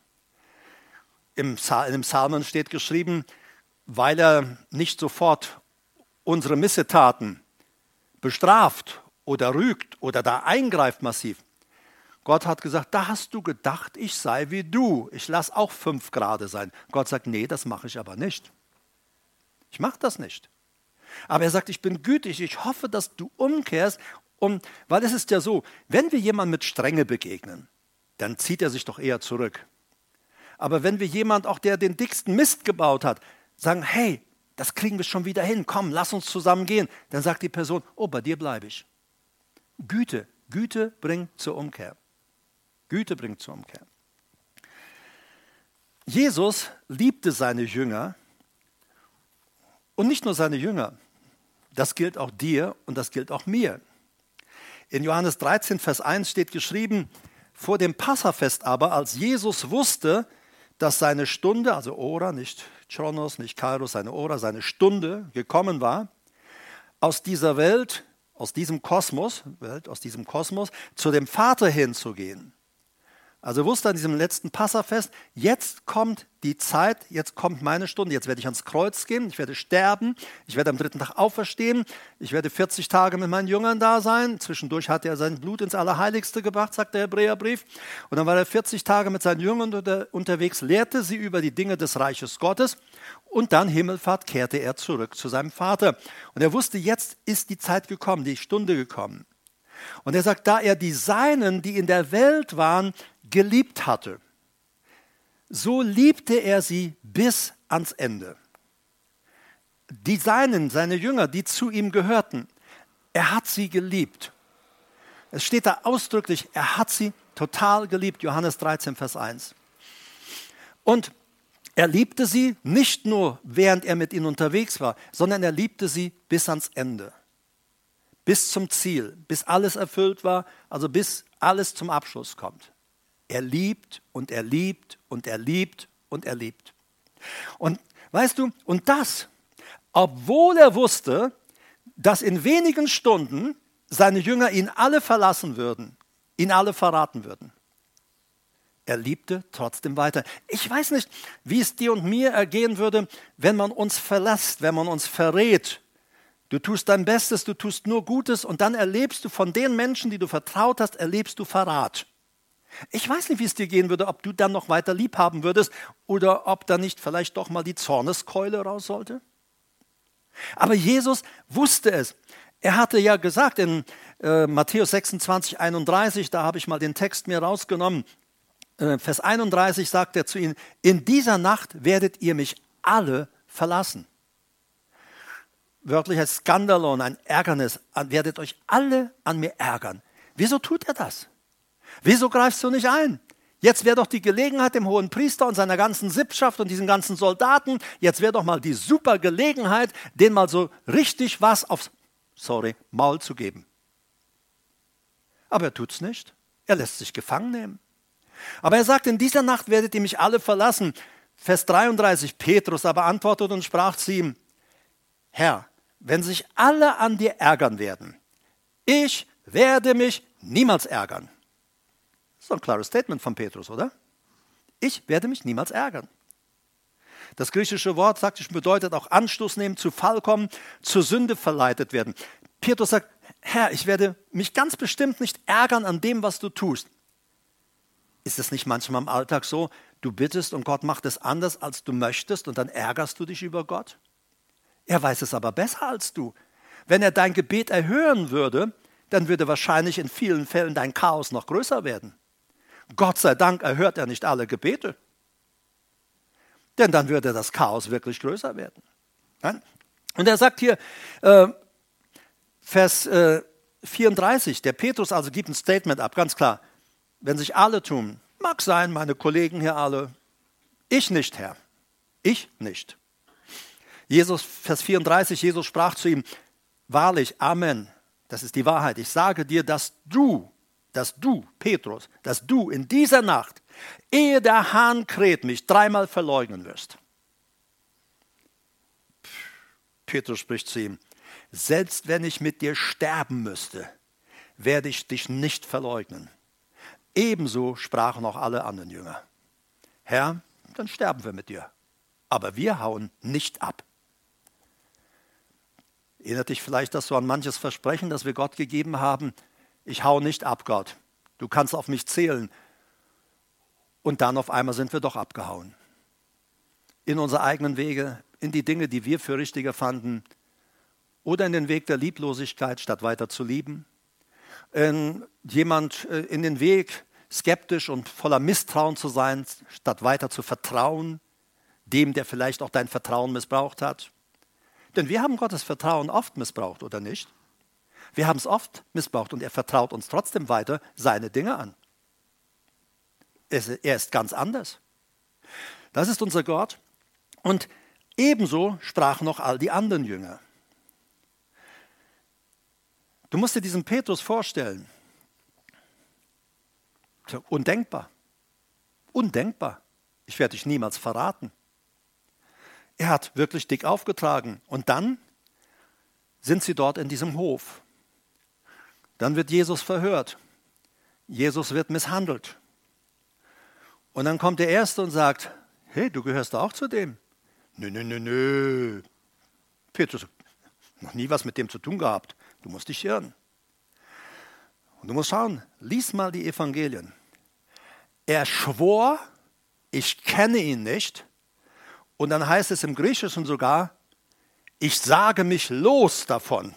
Im, Psalmen steht geschrieben, weil er nicht sofort unsere Missetaten bestraft oder rügt oder da eingreift massiv, Gott hat gesagt, da hast du gedacht, ich sei wie du. Ich lasse auch fünf Grade sein. Gott sagt, nee, das mache ich aber nicht. Ich mache das nicht. Aber er sagt, ich bin gütig, ich hoffe, dass du umkehrst. Und, weil es ist ja so, wenn wir jemandem mit Strenge begegnen, dann zieht er sich doch eher zurück. Aber wenn wir jemand, auch der den dicksten Mist gebaut hat, sagen, hey, das kriegen wir schon wieder hin, komm, lass uns zusammen gehen, dann sagt die Person, oh, bei dir bleibe ich. Güte, Güte bringt zur Umkehr. Güte bringt zur Umkehr. Jesus liebte seine Jünger und nicht nur seine Jünger. Das gilt auch dir und das gilt auch mir. In Johannes 13, Vers 1 steht geschrieben, vor dem Passafest aber, als Jesus wusste, dass seine Stunde, also Ora, nicht Chronos, nicht Kairos, seine Ora, seine Stunde gekommen war, aus dieser Welt, aus diesem Kosmos, Welt, aus diesem Kosmos, zu dem Vater hinzugehen. Also wusste an diesem letzten Passafest, jetzt kommt die Zeit, jetzt kommt meine Stunde, jetzt werde ich ans Kreuz gehen, ich werde sterben, ich werde am dritten Tag auferstehen, ich werde 40 Tage mit meinen Jüngern da sein. Zwischendurch hat er sein Blut ins Allerheiligste gebracht, sagt der Hebräerbrief. Und dann war er 40 Tage mit seinen Jüngern unterwegs, lehrte sie über die Dinge des Reiches Gottes und dann Himmelfahrt kehrte er zurück zu seinem Vater. Und er wusste, jetzt ist die Zeit gekommen, die Stunde gekommen. Und er sagt, da er die Seinen, die in der Welt waren, geliebt hatte, so liebte er sie bis ans Ende. Die Seinen, seine Jünger, die zu ihm gehörten, er hat sie geliebt. Es steht da ausdrücklich, er hat sie total geliebt, Johannes 13, Vers 1. Und er liebte sie nicht nur, während er mit ihnen unterwegs war, sondern er liebte sie bis ans Ende, bis zum Ziel, bis alles erfüllt war, also bis alles zum Abschluss kommt. Er liebt und er liebt und er liebt und er liebt. Und weißt du, und das, obwohl er wusste, dass in wenigen Stunden seine Jünger ihn alle verlassen würden, ihn alle verraten würden. Er liebte trotzdem weiter. Ich weiß nicht, wie es dir und mir ergehen würde, wenn man uns verlässt, wenn man uns verrät. Du tust dein Bestes, du tust nur Gutes und dann erlebst du von den Menschen, die du vertraut hast, erlebst du Verrat. Ich weiß nicht, wie es dir gehen würde, ob du dann noch weiter lieb haben würdest oder ob da nicht vielleicht doch mal die Zorneskeule raus sollte. Aber Jesus wusste es. Er hatte ja gesagt in äh, Matthäus 26, 31, da habe ich mal den Text mir rausgenommen, äh, Vers 31 sagt er zu ihnen, in dieser Nacht werdet ihr mich alle verlassen. Wörtlich ein Skandalon, ein Ärgernis, werdet euch alle an mir ärgern. Wieso tut er das? Wieso greifst du nicht ein? Jetzt wäre doch die Gelegenheit dem hohen Priester und seiner ganzen Sippschaft und diesen ganzen Soldaten, jetzt wäre doch mal die super Gelegenheit, denen mal so richtig was aufs, sorry, Maul zu geben. Aber er tut's nicht. Er lässt sich gefangen nehmen. Aber er sagt, in dieser Nacht werdet ihr mich alle verlassen. Vers 33, Petrus aber antwortet und sprach zu ihm, Herr, wenn sich alle an dir ärgern werden, ich werde mich niemals ärgern. Das ist ein klares Statement von Petrus, oder? Ich werde mich niemals ärgern. Das griechische Wort, sagt ich, bedeutet auch Anstoß nehmen, zu Fall kommen, zur Sünde verleitet werden. Petrus sagt, Herr, ich werde mich ganz bestimmt nicht ärgern an dem, was du tust. Ist es nicht manchmal im Alltag so, du bittest und Gott macht es anders, als du möchtest und dann ärgerst du dich über Gott? Er weiß es aber besser als du. Wenn er dein Gebet erhören würde, dann würde wahrscheinlich in vielen Fällen dein Chaos noch größer werden. Gott sei Dank erhört er nicht alle Gebete. Denn dann würde das Chaos wirklich größer werden. Und er sagt hier, äh, Vers äh, 34, der Petrus also gibt ein Statement ab, ganz klar. Wenn sich alle tun, mag sein, meine Kollegen hier alle, ich nicht, Herr. Ich nicht. Jesus, Vers 34, Jesus sprach zu ihm, wahrlich, Amen, das ist die Wahrheit. Ich sage dir, dass du, dass du, Petrus, dass du in dieser Nacht, ehe der Hahn kräht, mich dreimal verleugnen wirst. Petrus spricht zu ihm, selbst wenn ich mit dir sterben müsste, werde ich dich nicht verleugnen. Ebenso sprachen auch alle anderen Jünger. Herr, dann sterben wir mit dir. Aber wir hauen nicht ab. Erinnert dich vielleicht, dass du an manches Versprechen, das wir Gott gegeben haben, ich hau nicht ab, Gott. Du kannst auf mich zählen. Und dann auf einmal sind wir doch abgehauen. In unsere eigenen Wege, in die Dinge, die wir für richtiger fanden, oder in den Weg der Lieblosigkeit, statt weiter zu lieben. In jemand äh, in den Weg, skeptisch und voller Misstrauen zu sein, statt weiter zu vertrauen, dem, der vielleicht auch dein Vertrauen missbraucht hat. Denn wir haben Gottes Vertrauen oft missbraucht, oder nicht? Wir haben es oft missbraucht und er vertraut uns trotzdem weiter seine Dinge an. Er ist ganz anders. Das ist unser Gott. Und ebenso sprachen noch all die anderen Jünger. Du musst dir diesen Petrus vorstellen. Undenkbar. Undenkbar. Ich werde dich niemals verraten. Er hat wirklich dick aufgetragen. Und dann sind sie dort in diesem Hof. Dann wird Jesus verhört. Jesus wird misshandelt. Und dann kommt der Erste und sagt, hey, du gehörst auch zu dem. Nö, nö, nö, nö. Petrus, noch nie was mit dem zu tun gehabt. Du musst dich irren. Und du musst schauen, lies mal die Evangelien. Er schwor, ich kenne ihn nicht. Und dann heißt es im Griechischen sogar, ich sage mich los davon.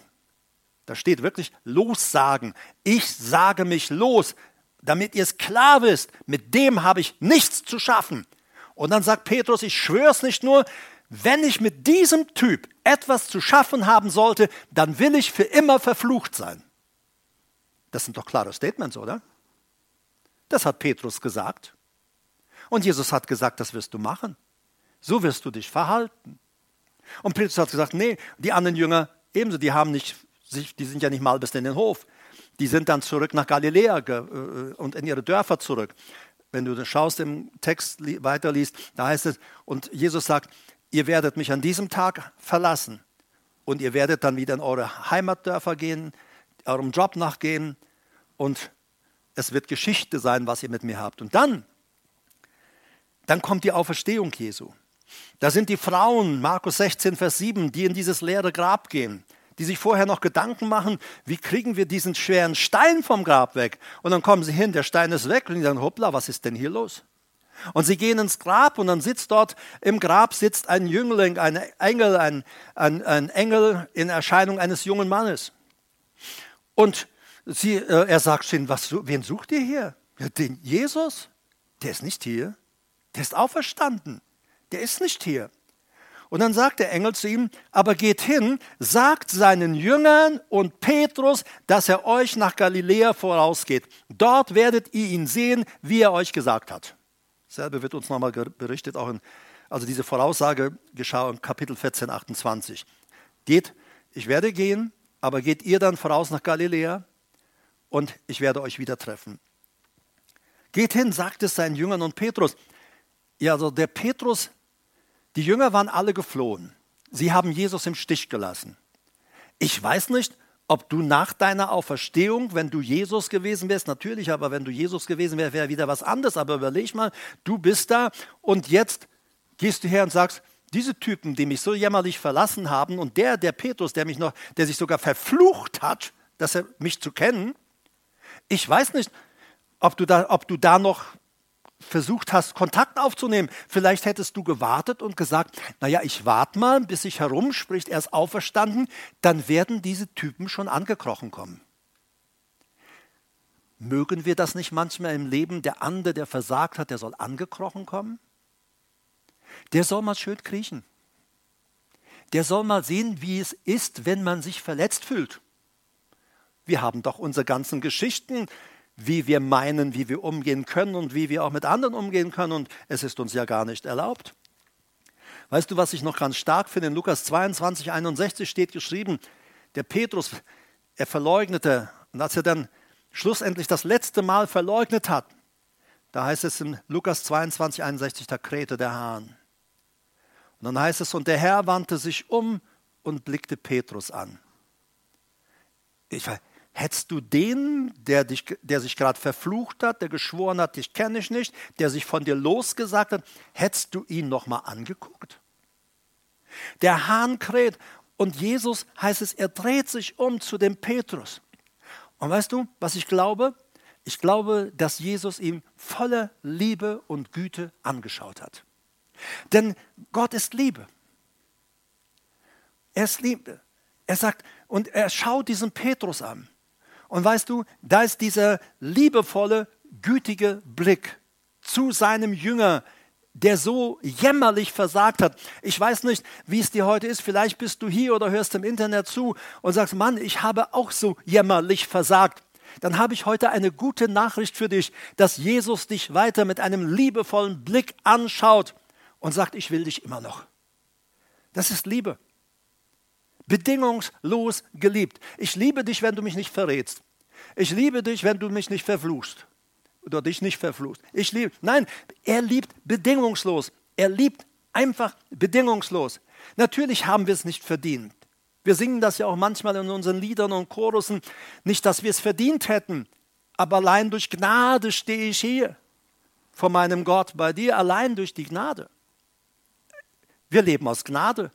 Da steht wirklich lossagen. Ich sage mich los, damit ihr es klar wisst, mit dem habe ich nichts zu schaffen. Und dann sagt Petrus, ich schwöre es nicht nur, wenn ich mit diesem Typ etwas zu schaffen haben sollte, dann will ich für immer verflucht sein. Das sind doch klare Statements, oder? Das hat Petrus gesagt. Und Jesus hat gesagt, das wirst du machen. So wirst du dich verhalten. Und Petrus hat gesagt, nee, die anderen Jünger ebenso, die haben nicht die sind ja nicht mal bis in den Hof. Die sind dann zurück nach Galiläa äh, und in ihre Dörfer zurück. Wenn du schaust im Text weiterliest, da heißt es, und Jesus sagt, ihr werdet mich an diesem Tag verlassen und ihr werdet dann wieder in eure Heimatdörfer gehen, eurem Job nachgehen und es wird Geschichte sein, was ihr mit mir habt. Und dann, dann kommt die Auferstehung Jesu. Da sind die Frauen, Markus 16, Vers 7, die in dieses leere Grab gehen die sich vorher noch Gedanken machen, wie kriegen wir diesen schweren Stein vom Grab weg? Und dann kommen sie hin, der Stein ist weg und die sagen, hoppla, was ist denn hier los? Und sie gehen ins Grab und dann sitzt dort im Grab sitzt ein Jüngling, ein Engel, ein, ein, ein Engel in Erscheinung eines jungen Mannes. Und sie, äh, er sagt ihnen, was, wen sucht ihr hier? Ja, den Jesus? Der ist nicht hier. Der ist auferstanden. Der ist nicht hier. Und dann sagt der Engel zu ihm, aber geht hin, sagt seinen Jüngern und Petrus, dass er euch nach Galiläa vorausgeht. Dort werdet ihr ihn sehen, wie er euch gesagt hat. Selbe wird uns nochmal berichtet, auch in, also diese Voraussage geschah im Kapitel 14, 28. Geht, ich werde gehen, aber geht ihr dann voraus nach Galiläa und ich werde euch wieder treffen. Geht hin, sagt es seinen Jüngern und Petrus. Ja, also der Petrus die Jünger waren alle geflohen. Sie haben Jesus im Stich gelassen. Ich weiß nicht, ob du nach deiner Auferstehung, wenn du Jesus gewesen wärst, natürlich, aber wenn du Jesus gewesen wärst, wäre wieder was anderes. Aber überleg mal, du bist da und jetzt gehst du her und sagst, diese Typen, die mich so jämmerlich verlassen haben und der, der Petrus, der mich noch, der sich sogar verflucht hat, dass er mich zu kennen, ich weiß nicht, ob du da, ob du da noch versucht hast, Kontakt aufzunehmen. Vielleicht hättest du gewartet und gesagt, naja, ich warte mal, bis sich herumspricht, er ist auferstanden, dann werden diese Typen schon angekrochen kommen. Mögen wir das nicht manchmal im Leben? Der andere, der versagt hat, der soll angekrochen kommen? Der soll mal schön kriechen. Der soll mal sehen, wie es ist, wenn man sich verletzt fühlt. Wir haben doch unsere ganzen Geschichten wie wir meinen, wie wir umgehen können und wie wir auch mit anderen umgehen können. Und es ist uns ja gar nicht erlaubt. Weißt du, was ich noch ganz stark finde? In Lukas 22, 61 steht geschrieben, der Petrus, er verleugnete. Und als er dann schlussendlich das letzte Mal verleugnet hat, da heißt es in Lukas 22, 61, da krähte der Hahn. Und dann heißt es, und der Herr wandte sich um und blickte Petrus an. Ich, Hättest du den, der, dich, der sich gerade verflucht hat, der geschworen hat, dich kenne ich nicht, der sich von dir losgesagt hat, hättest du ihn nochmal angeguckt? Der Hahn kräht und Jesus heißt es, er dreht sich um zu dem Petrus. Und weißt du, was ich glaube? Ich glaube, dass Jesus ihm voller Liebe und Güte angeschaut hat. Denn Gott ist Liebe. Er ist Liebe. Er sagt, und er schaut diesen Petrus an. Und weißt du, da ist dieser liebevolle, gütige Blick zu seinem Jünger, der so jämmerlich versagt hat. Ich weiß nicht, wie es dir heute ist. Vielleicht bist du hier oder hörst im Internet zu und sagst, Mann, ich habe auch so jämmerlich versagt. Dann habe ich heute eine gute Nachricht für dich, dass Jesus dich weiter mit einem liebevollen Blick anschaut und sagt, ich will dich immer noch. Das ist Liebe. Bedingungslos geliebt. Ich liebe dich, wenn du mich nicht verrätst. Ich liebe dich, wenn du mich nicht verfluchst oder dich nicht verflucht. Ich liebe. Nein, er liebt bedingungslos. Er liebt einfach bedingungslos. Natürlich haben wir es nicht verdient. Wir singen das ja auch manchmal in unseren Liedern und Chorussen. Nicht, dass wir es verdient hätten, aber allein durch Gnade stehe ich hier vor meinem Gott bei dir, allein durch die Gnade. Wir leben aus Gnade.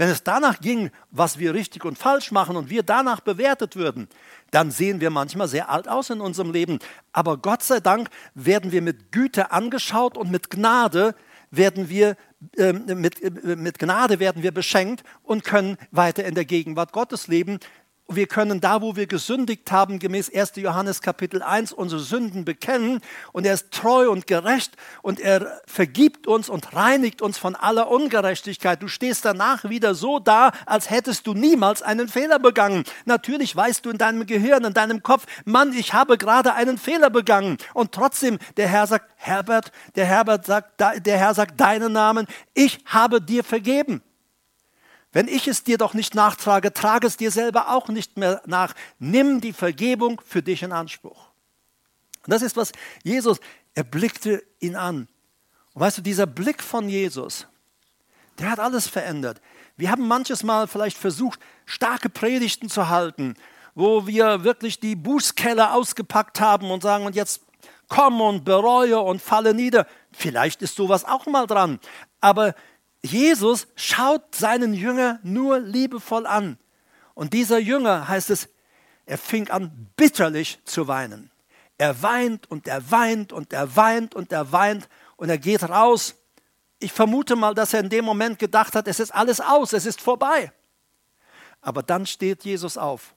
Wenn es danach ging, was wir richtig und falsch machen und wir danach bewertet würden, dann sehen wir manchmal sehr alt aus in unserem Leben. Aber Gott sei Dank werden wir mit Güte angeschaut und mit Gnade werden wir äh, mit, äh, mit Gnade werden wir beschenkt und können weiter in der Gegenwart Gottes leben, wir können da, wo wir gesündigt haben, gemäß 1. Johannes Kapitel 1, unsere Sünden bekennen. Und er ist treu und gerecht und er vergibt uns und reinigt uns von aller Ungerechtigkeit. Du stehst danach wieder so da, als hättest du niemals einen Fehler begangen. Natürlich weißt du in deinem Gehirn, in deinem Kopf, Mann, ich habe gerade einen Fehler begangen. Und trotzdem, der Herr sagt, Herbert, der Herbert sagt, der Herr sagt deinen Namen, ich habe dir vergeben. Wenn ich es dir doch nicht nachtrage, trage es dir selber auch nicht mehr nach. Nimm die Vergebung für dich in Anspruch. Und das ist, was Jesus, er blickte ihn an. Und weißt du, dieser Blick von Jesus, der hat alles verändert. Wir haben manches Mal vielleicht versucht, starke Predigten zu halten, wo wir wirklich die Bußkeller ausgepackt haben und sagen, und jetzt komm und bereue und falle nieder. Vielleicht ist sowas auch mal dran. Aber Jesus schaut seinen Jünger nur liebevoll an. Und dieser Jünger, heißt es, er fing an bitterlich zu weinen. Er weint und er weint und er weint und er weint und er geht raus. Ich vermute mal, dass er in dem Moment gedacht hat, es ist alles aus, es ist vorbei. Aber dann steht Jesus auf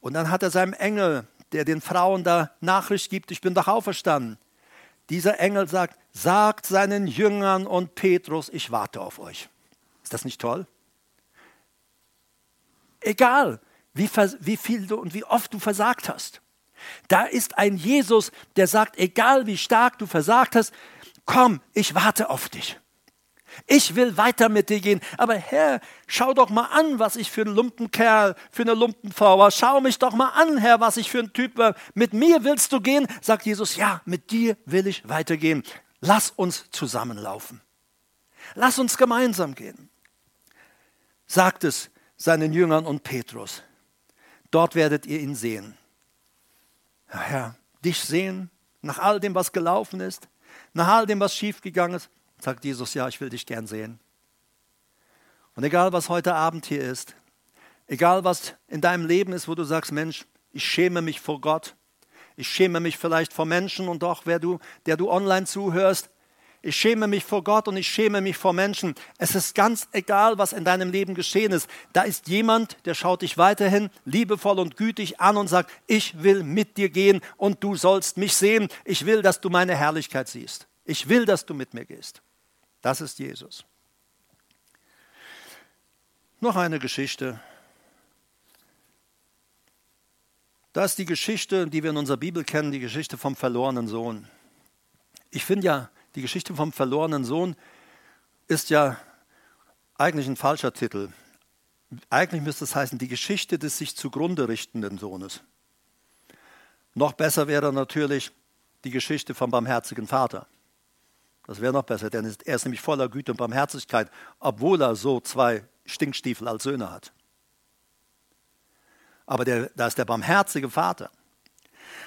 und dann hat er seinem Engel, der den Frauen da Nachricht gibt, ich bin doch auferstanden. Dieser Engel sagt, sagt seinen Jüngern und Petrus, ich warte auf euch. Ist das nicht toll? Egal, wie, wie viel du und wie oft du versagt hast. Da ist ein Jesus, der sagt, egal wie stark du versagt hast, komm, ich warte auf dich. Ich will weiter mit dir gehen. Aber Herr, schau doch mal an, was ich für ein Lumpenkerl, für eine Lumpenfrau war. Schau mich doch mal an, Herr, was ich für ein Typ war. Mit mir willst du gehen? Sagt Jesus, ja, mit dir will ich weitergehen. Lass uns zusammenlaufen. Lass uns gemeinsam gehen. Sagt es seinen Jüngern und Petrus. Dort werdet ihr ihn sehen. Herr, dich sehen, nach all dem, was gelaufen ist, nach all dem, was schiefgegangen ist, sagt Jesus, ja, ich will dich gern sehen. Und egal, was heute Abend hier ist, egal, was in deinem Leben ist, wo du sagst, Mensch, ich schäme mich vor Gott, ich schäme mich vielleicht vor Menschen und auch, wer du, der du online zuhörst, ich schäme mich vor Gott und ich schäme mich vor Menschen. Es ist ganz egal, was in deinem Leben geschehen ist. Da ist jemand, der schaut dich weiterhin liebevoll und gütig an und sagt, ich will mit dir gehen und du sollst mich sehen. Ich will, dass du meine Herrlichkeit siehst. Ich will, dass du mit mir gehst. Das ist Jesus. Noch eine Geschichte. Das ist die Geschichte, die wir in unserer Bibel kennen, die Geschichte vom verlorenen Sohn. Ich finde ja, die Geschichte vom verlorenen Sohn ist ja eigentlich ein falscher Titel. Eigentlich müsste es heißen, die Geschichte des sich zugrunde richtenden Sohnes. Noch besser wäre natürlich die Geschichte vom barmherzigen Vater. Das wäre noch besser, denn er ist nämlich voller Güte und Barmherzigkeit, obwohl er so zwei Stinkstiefel als Söhne hat. Aber der, da ist der barmherzige Vater.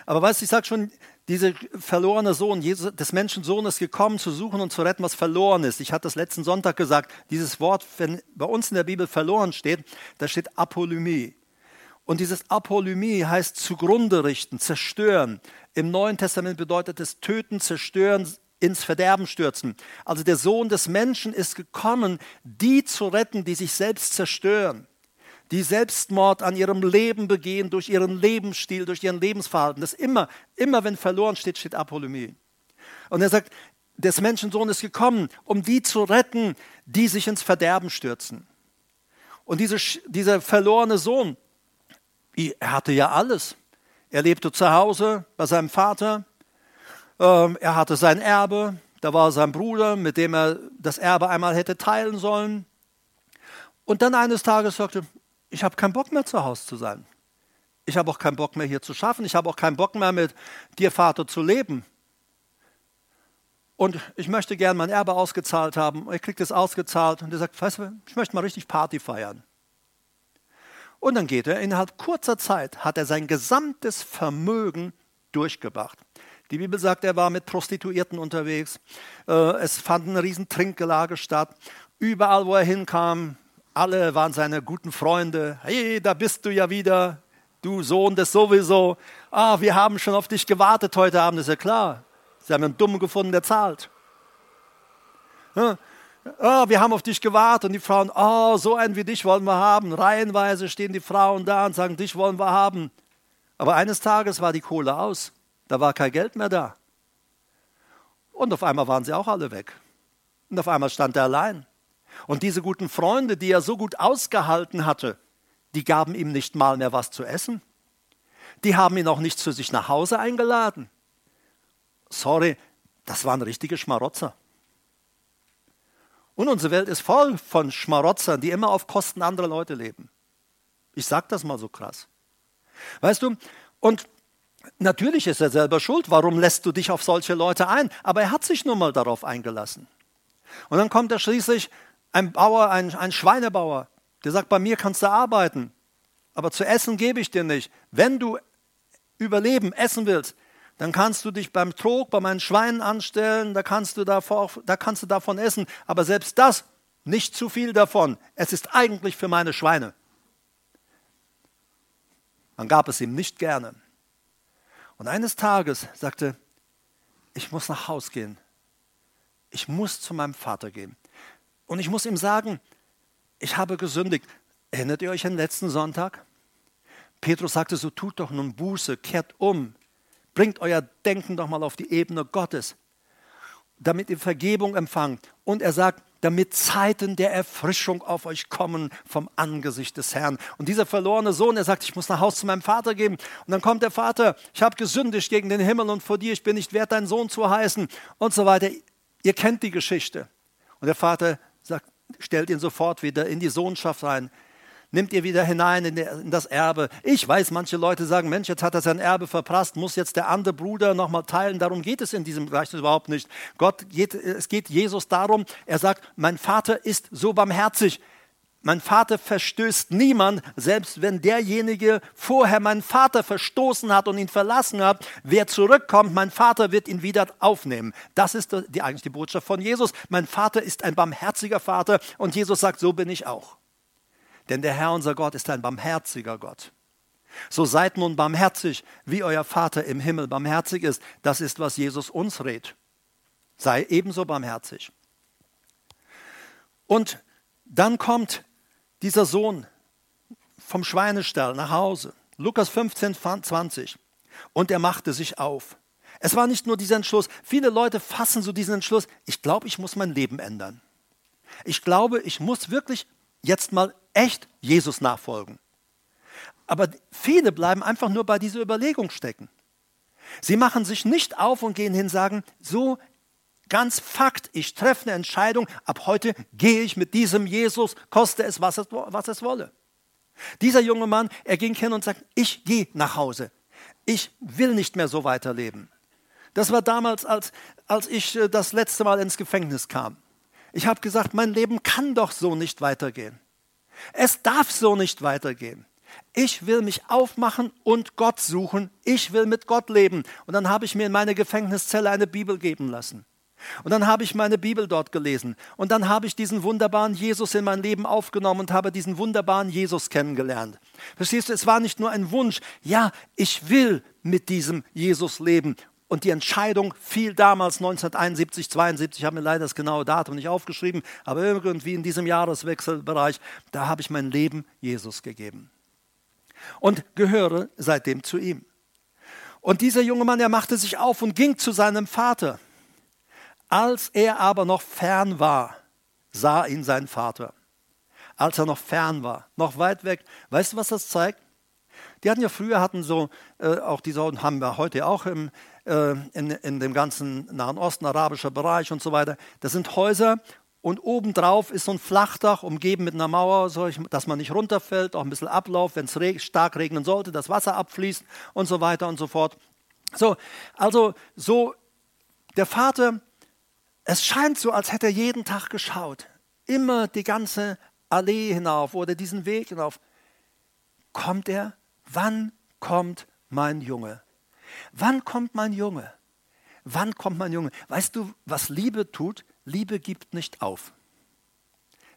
Aber weißt du, ich sage schon, dieser verlorene Sohn Jesus, des Menschensohnes gekommen zu suchen und zu retten, was verloren ist. Ich hatte das letzten Sonntag gesagt, dieses Wort, wenn bei uns in der Bibel verloren steht, da steht Apolymie. Und dieses Apolymie heißt zugrunde richten, zerstören. Im Neuen Testament bedeutet es töten, zerstören, ins Verderben stürzen. Also der Sohn des Menschen ist gekommen, die zu retten, die sich selbst zerstören, die Selbstmord an ihrem Leben begehen, durch ihren Lebensstil, durch ihren Lebensverhalten. Das immer, immer wenn verloren steht, steht Apolymie. Und er sagt, des Menschensohn ist gekommen, um die zu retten, die sich ins Verderben stürzen. Und diese, dieser verlorene Sohn, er hatte ja alles. Er lebte zu Hause bei seinem Vater. Ähm, er hatte sein Erbe. Da war sein Bruder, mit dem er das Erbe einmal hätte teilen sollen. Und dann eines Tages sagte, ich habe keinen Bock mehr zu Hause zu sein. Ich habe auch keinen Bock mehr hier zu schaffen. Ich habe auch keinen Bock mehr mit dir, Vater, zu leben. Und ich möchte gern mein Erbe ausgezahlt haben. Er kriegt es ausgezahlt und er sagt, weißt du, ich möchte mal richtig Party feiern. Und dann geht er, innerhalb kurzer Zeit hat er sein gesamtes Vermögen durchgebracht. Die Bibel sagt, er war mit Prostituierten unterwegs. Äh, es fand ein riesen Trinkgelage statt. Überall, wo er hinkam, alle waren seine guten Freunde. Hey, da bist du ja wieder, du Sohn des sowieso. Ah, wir haben schon auf dich gewartet heute Abend, ist ja klar. Sie haben einen Dummen gefunden, der zahlt. Ja, oh, wir haben auf dich gewartet und die Frauen, oh, so einen wie dich wollen wir haben. Reihenweise stehen die Frauen da und sagen, dich wollen wir haben. Aber eines Tages war die Kohle aus, da war kein Geld mehr da. Und auf einmal waren sie auch alle weg. Und auf einmal stand er allein. Und diese guten Freunde, die er so gut ausgehalten hatte, die gaben ihm nicht mal mehr was zu essen. Die haben ihn auch nicht zu sich nach Hause eingeladen. Sorry, das waren richtige Schmarotzer. Und unsere Welt ist voll von Schmarotzern, die immer auf Kosten anderer Leute leben. Ich sage das mal so krass. Weißt du, und natürlich ist er selber schuld. Warum lässt du dich auf solche Leute ein? Aber er hat sich nun mal darauf eingelassen. Und dann kommt er schließlich ein Bauer, ein, ein Schweinebauer, der sagt, bei mir kannst du arbeiten, aber zu essen gebe ich dir nicht. Wenn du überleben, essen willst, dann kannst du dich beim Trog, bei meinen Schweinen anstellen, da kannst, du davor, da kannst du davon essen. Aber selbst das, nicht zu viel davon. Es ist eigentlich für meine Schweine. Man gab es ihm nicht gerne. Und eines Tages sagte, ich muss nach Haus gehen. Ich muss zu meinem Vater gehen. Und ich muss ihm sagen, ich habe gesündigt. Erinnert ihr euch an den letzten Sonntag? Petrus sagte, so tut doch nun Buße, kehrt um, Bringt euer Denken doch mal auf die Ebene Gottes, damit ihr Vergebung empfangt. Und er sagt, damit Zeiten der Erfrischung auf euch kommen vom Angesicht des Herrn. Und dieser verlorene Sohn, er sagt, ich muss nach Hause zu meinem Vater gehen. Und dann kommt der Vater, ich habe gesündigt gegen den Himmel und vor dir, ich bin nicht wert, dein Sohn zu heißen und so weiter. Ihr kennt die Geschichte. Und der Vater sagt, stellt ihn sofort wieder in die Sohnschaft rein nimmt ihr wieder hinein in, das Erbe. Ich weiß, manche Leute sagen, Mensch, jetzt hat er sein Erbe verprasst, muss jetzt der andere Bruder nochmal teilen. Darum geht es in diesem Bereich überhaupt nicht. Gott geht, es geht Jesus darum, er sagt, mein Vater ist so barmherzig. Mein Vater verstößt niemand, selbst wenn derjenige vorher meinen Vater verstoßen hat und ihn verlassen hat. Wer zurückkommt, mein Vater wird ihn wieder aufnehmen. Das ist die, eigentlich die Botschaft von Jesus. Mein Vater ist ein barmherziger Vater und Jesus sagt, so bin ich auch. Denn der Herr unser Gott ist ein barmherziger Gott. So seid nun barmherzig, wie euer Vater im Himmel barmherzig ist. Das ist, was Jesus uns rät. Sei ebenso barmherzig. Und dann kommt dieser Sohn vom Schweinestall nach Hause. Lukas 15, 20. Und er machte sich auf. Es war nicht nur dieser Entschluss. Viele Leute fassen so diesen Entschluss. Ich glaube, ich muss mein Leben ändern. Ich glaube, ich muss wirklich jetzt mal echt Jesus nachfolgen. Aber viele bleiben einfach nur bei dieser Überlegung stecken. Sie machen sich nicht auf und gehen hin und sagen, so ganz Fakt, ich treffe eine Entscheidung, ab heute gehe ich mit diesem Jesus, koste es, was es, was es wolle. Dieser junge Mann, er ging hin und sagte, ich gehe nach Hause. Ich will nicht mehr so weiterleben. Das war damals, als, als ich äh, das letzte Mal ins Gefängnis kam. Ich habe gesagt, mein Leben kann doch so nicht weitergehen. Es darf so nicht weitergehen. Ich will mich aufmachen und Gott suchen. Ich will mit Gott leben. Und dann habe ich mir in meine Gefängniszelle eine Bibel geben lassen. Und dann habe ich meine Bibel dort gelesen. Und dann habe ich diesen wunderbaren Jesus in mein Leben aufgenommen und habe diesen wunderbaren Jesus kennengelernt. Verstehst du, es war nicht nur ein Wunsch. Ja, ich will mit diesem Jesus leben. Und die Entscheidung fiel damals 1971, 72, ich habe mir leider das genaue Datum nicht aufgeschrieben, aber irgendwie in diesem Jahreswechselbereich, da habe ich mein Leben Jesus gegeben. Und gehöre seitdem zu ihm. Und dieser junge Mann, er machte sich auf und ging zu seinem Vater. Als er aber noch fern war, sah ihn sein Vater. Als er noch fern war, noch weit weg. Weißt du, was das zeigt? Die hatten ja früher hatten so, äh, auch diese haben wir heute auch im, äh, in, in dem ganzen Nahen Osten, arabischer Bereich und so weiter. Das sind Häuser und obendrauf ist so ein Flachdach, umgeben mit einer Mauer, dass man nicht runterfällt, auch ein bisschen Ablauf, wenn es reg stark regnen sollte, das Wasser abfließt und so weiter und so fort. So, also so, der Vater, es scheint so, als hätte er jeden Tag geschaut, immer die ganze Allee hinauf oder diesen Weg hinauf. Kommt er? Wann kommt mein Junge? Wann kommt mein Junge? Wann kommt mein Junge? Weißt du, was Liebe tut? Liebe gibt nicht auf.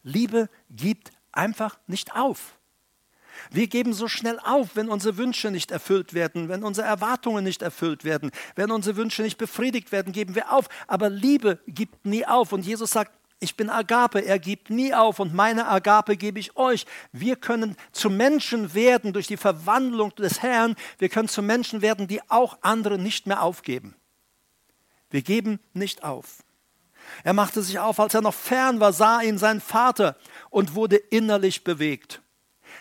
Liebe gibt einfach nicht auf. Wir geben so schnell auf, wenn unsere Wünsche nicht erfüllt werden, wenn unsere Erwartungen nicht erfüllt werden, wenn unsere Wünsche nicht befriedigt werden, geben wir auf. Aber Liebe gibt nie auf. Und Jesus sagt, ich bin Agape, er gibt nie auf und meine Agape gebe ich euch. Wir können zu Menschen werden durch die Verwandlung des Herrn. Wir können zu Menschen werden, die auch andere nicht mehr aufgeben. Wir geben nicht auf. Er machte sich auf, als er noch fern war, sah ihn sein Vater und wurde innerlich bewegt.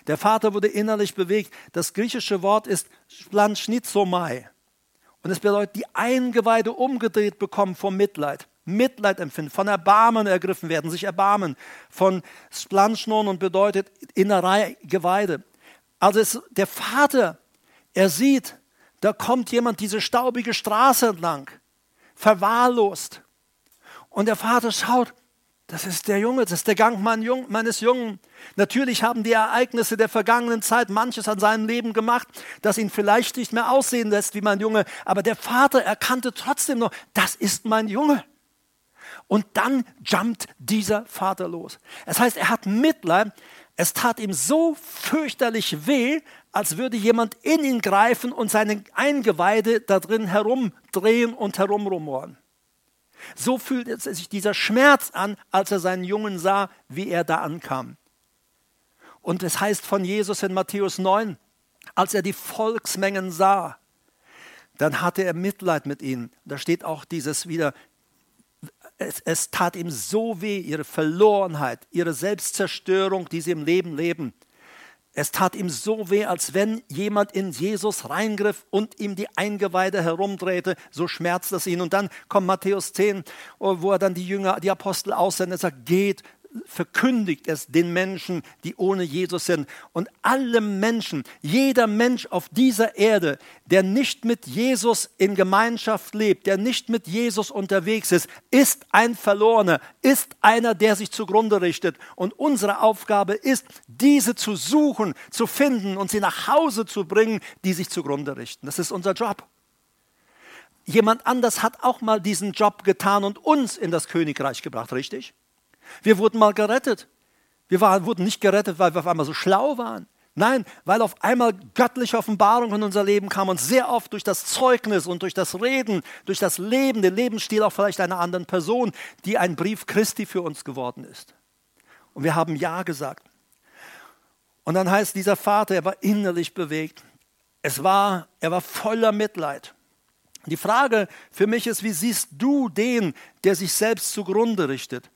Der Vater wurde innerlich bewegt. Das griechische Wort ist Splanschnitzomai. Und es bedeutet, die Eingeweide umgedreht bekommen vom Mitleid. Mitleid empfinden, von Erbarmen ergriffen werden, sich erbarmen, von Splanchnon und bedeutet Innerei, Geweide. Also es, der Vater, er sieht, da kommt jemand diese staubige Straße entlang, verwahrlost. Und der Vater schaut, das ist der Junge, das ist der Gang meines Jungen. Natürlich haben die Ereignisse der vergangenen Zeit manches an seinem Leben gemacht, das ihn vielleicht nicht mehr aussehen lässt wie mein Junge. Aber der Vater erkannte trotzdem noch, das ist mein Junge. Und dann jumpt dieser Vater los. Das heißt, er hat Mitleid. Es tat ihm so fürchterlich weh, als würde jemand in ihn greifen und seine Eingeweide da drin herumdrehen und herumrumoren. So fühlt sich dieser Schmerz an, als er seinen Jungen sah, wie er da ankam. Und es heißt von Jesus in Matthäus 9, als er die Volksmengen sah, dann hatte er Mitleid mit ihnen. Da steht auch dieses wieder, es, es tat ihm so weh, ihre Verlorenheit, ihre Selbstzerstörung, die sie im Leben leben. Es tat ihm so weh, als wenn jemand in Jesus reingriff und ihm die Eingeweide herumdrehte. So schmerzt es ihn. Und dann kommt Matthäus 10, wo er dann die Jünger, die Apostel aussendet und sagt, geht, verkündigt es den Menschen, die ohne Jesus sind. Und alle Menschen, jeder Mensch auf dieser Erde, der nicht mit Jesus in Gemeinschaft lebt, der nicht mit Jesus unterwegs ist, ist ein Verlorener, ist einer, der sich zugrunde richtet. Und unsere Aufgabe ist, diese zu suchen, zu finden und sie nach Hause zu bringen, die sich zugrunde richten. Das ist unser Job. Jemand anders hat auch mal diesen Job getan und uns in das Königreich gebracht, richtig? Wir wurden mal gerettet. Wir waren, wurden nicht gerettet, weil wir auf einmal so schlau waren. Nein, weil auf einmal göttliche Offenbarung in unser Leben kam und sehr oft durch das Zeugnis und durch das Reden, durch das Leben, den Lebensstil auch vielleicht einer anderen Person, die ein Brief Christi für uns geworden ist. Und wir haben Ja gesagt. Und dann heißt dieser Vater, er war innerlich bewegt. Es war, er war voller Mitleid. Die Frage für mich ist, wie siehst du den, der sich selbst zugrunde richtet?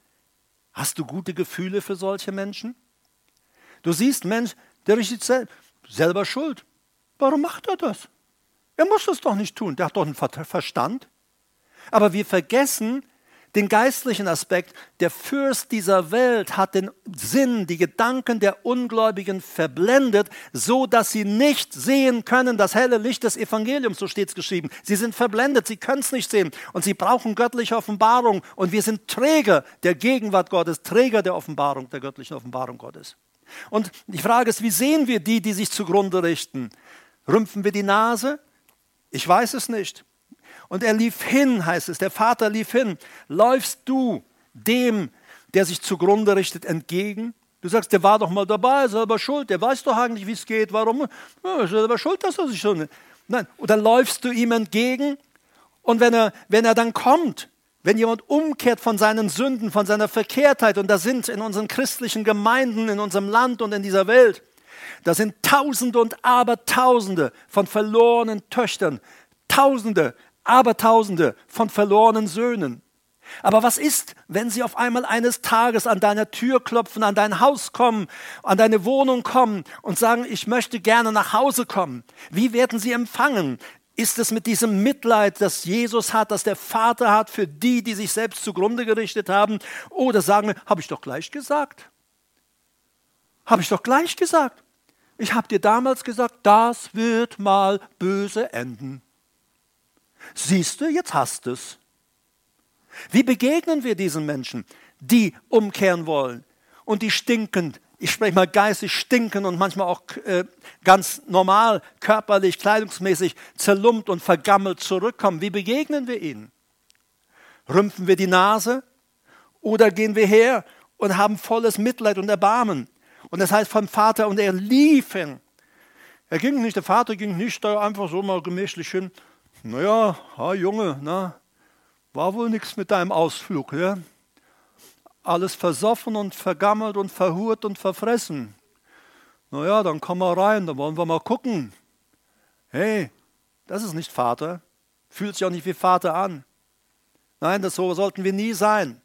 Hast du gute Gefühle für solche Menschen? Du siehst, Mensch, der richtet selber schuld. Warum macht er das? Er muss das doch nicht tun. Der hat doch einen Verstand. Aber wir vergessen, den geistlichen Aspekt. Der Fürst dieser Welt hat den Sinn, die Gedanken der Ungläubigen verblendet, so dass sie nicht sehen können das helle Licht des Evangeliums, so steht es geschrieben. Sie sind verblendet, sie können es nicht sehen und sie brauchen göttliche Offenbarung und wir sind Träger der Gegenwart Gottes, Träger der Offenbarung, der göttlichen Offenbarung Gottes. Und die Frage ist, wie sehen wir die, die sich zugrunde richten? Rümpfen wir die Nase? Ich weiß es nicht. Und er lief hin, heißt es, der Vater lief hin. Läufst du dem, der sich zugrunde richtet, entgegen? Du sagst, der war doch mal dabei, selber schuld, der weiß doch eigentlich, wie es geht, warum? Ja, selber schuld, dass er sich so. Nein, oder läufst du ihm entgegen Und wenn er, wenn er dann kommt, wenn jemand umkehrt von seinen Sünden, von seiner Verkehrtheit, und da sind in unseren christlichen Gemeinden, in unserem Land und in dieser Welt, da sind Tausende und Abertausende von verlorenen Töchtern, Tausende, Abertausende von verlorenen Söhnen. Aber was ist, wenn sie auf einmal eines Tages an deiner Tür klopfen, an dein Haus kommen, an deine Wohnung kommen und sagen, ich möchte gerne nach Hause kommen? Wie werden sie empfangen? Ist es mit diesem Mitleid, das Jesus hat, das der Vater hat für die, die sich selbst zugrunde gerichtet haben? Oder sagen wir, habe ich doch gleich gesagt. Habe ich doch gleich gesagt. Ich habe dir damals gesagt, das wird mal böse enden. Siehst du, jetzt hast es. Wie begegnen wir diesen Menschen, die umkehren wollen und die stinkend ich spreche mal geistig stinken und manchmal auch äh, ganz normal, körperlich, kleidungsmäßig zerlumpt und vergammelt zurückkommen. Wie begegnen wir ihnen? Rümpfen wir die Nase oder gehen wir her und haben volles Mitleid und Erbarmen? Und das heißt vom Vater, und er lief hin. Er ging nicht, der Vater ging nicht da einfach so mal gemächlich hin. Naja, ha, Junge, na, war wohl nichts mit deinem Ausflug, ja? alles versoffen und vergammelt und verhurt und verfressen. Naja, dann komm mal rein, dann wollen wir mal gucken. Hey, das ist nicht Vater. Fühlt sich auch nicht wie Vater an. Nein, das so sollten wir nie sein.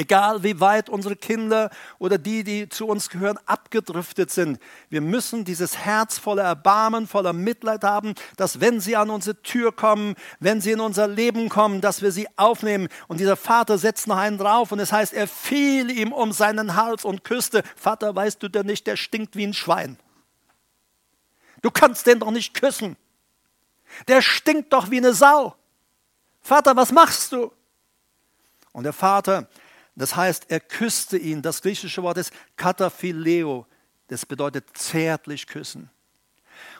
Egal wie weit unsere Kinder oder die, die zu uns gehören, abgedriftet sind. Wir müssen dieses Herz voller Erbarmen, voller Mitleid haben, dass wenn sie an unsere Tür kommen, wenn sie in unser Leben kommen, dass wir sie aufnehmen. Und dieser Vater setzt noch einen drauf und es heißt, er fiel ihm um seinen Hals und küsste. Vater, weißt du denn nicht, der stinkt wie ein Schwein. Du kannst den doch nicht küssen. Der stinkt doch wie eine Sau. Vater, was machst du? Und der Vater das heißt, er küsste ihn. Das griechische Wort ist kataphileo. Das bedeutet zärtlich küssen.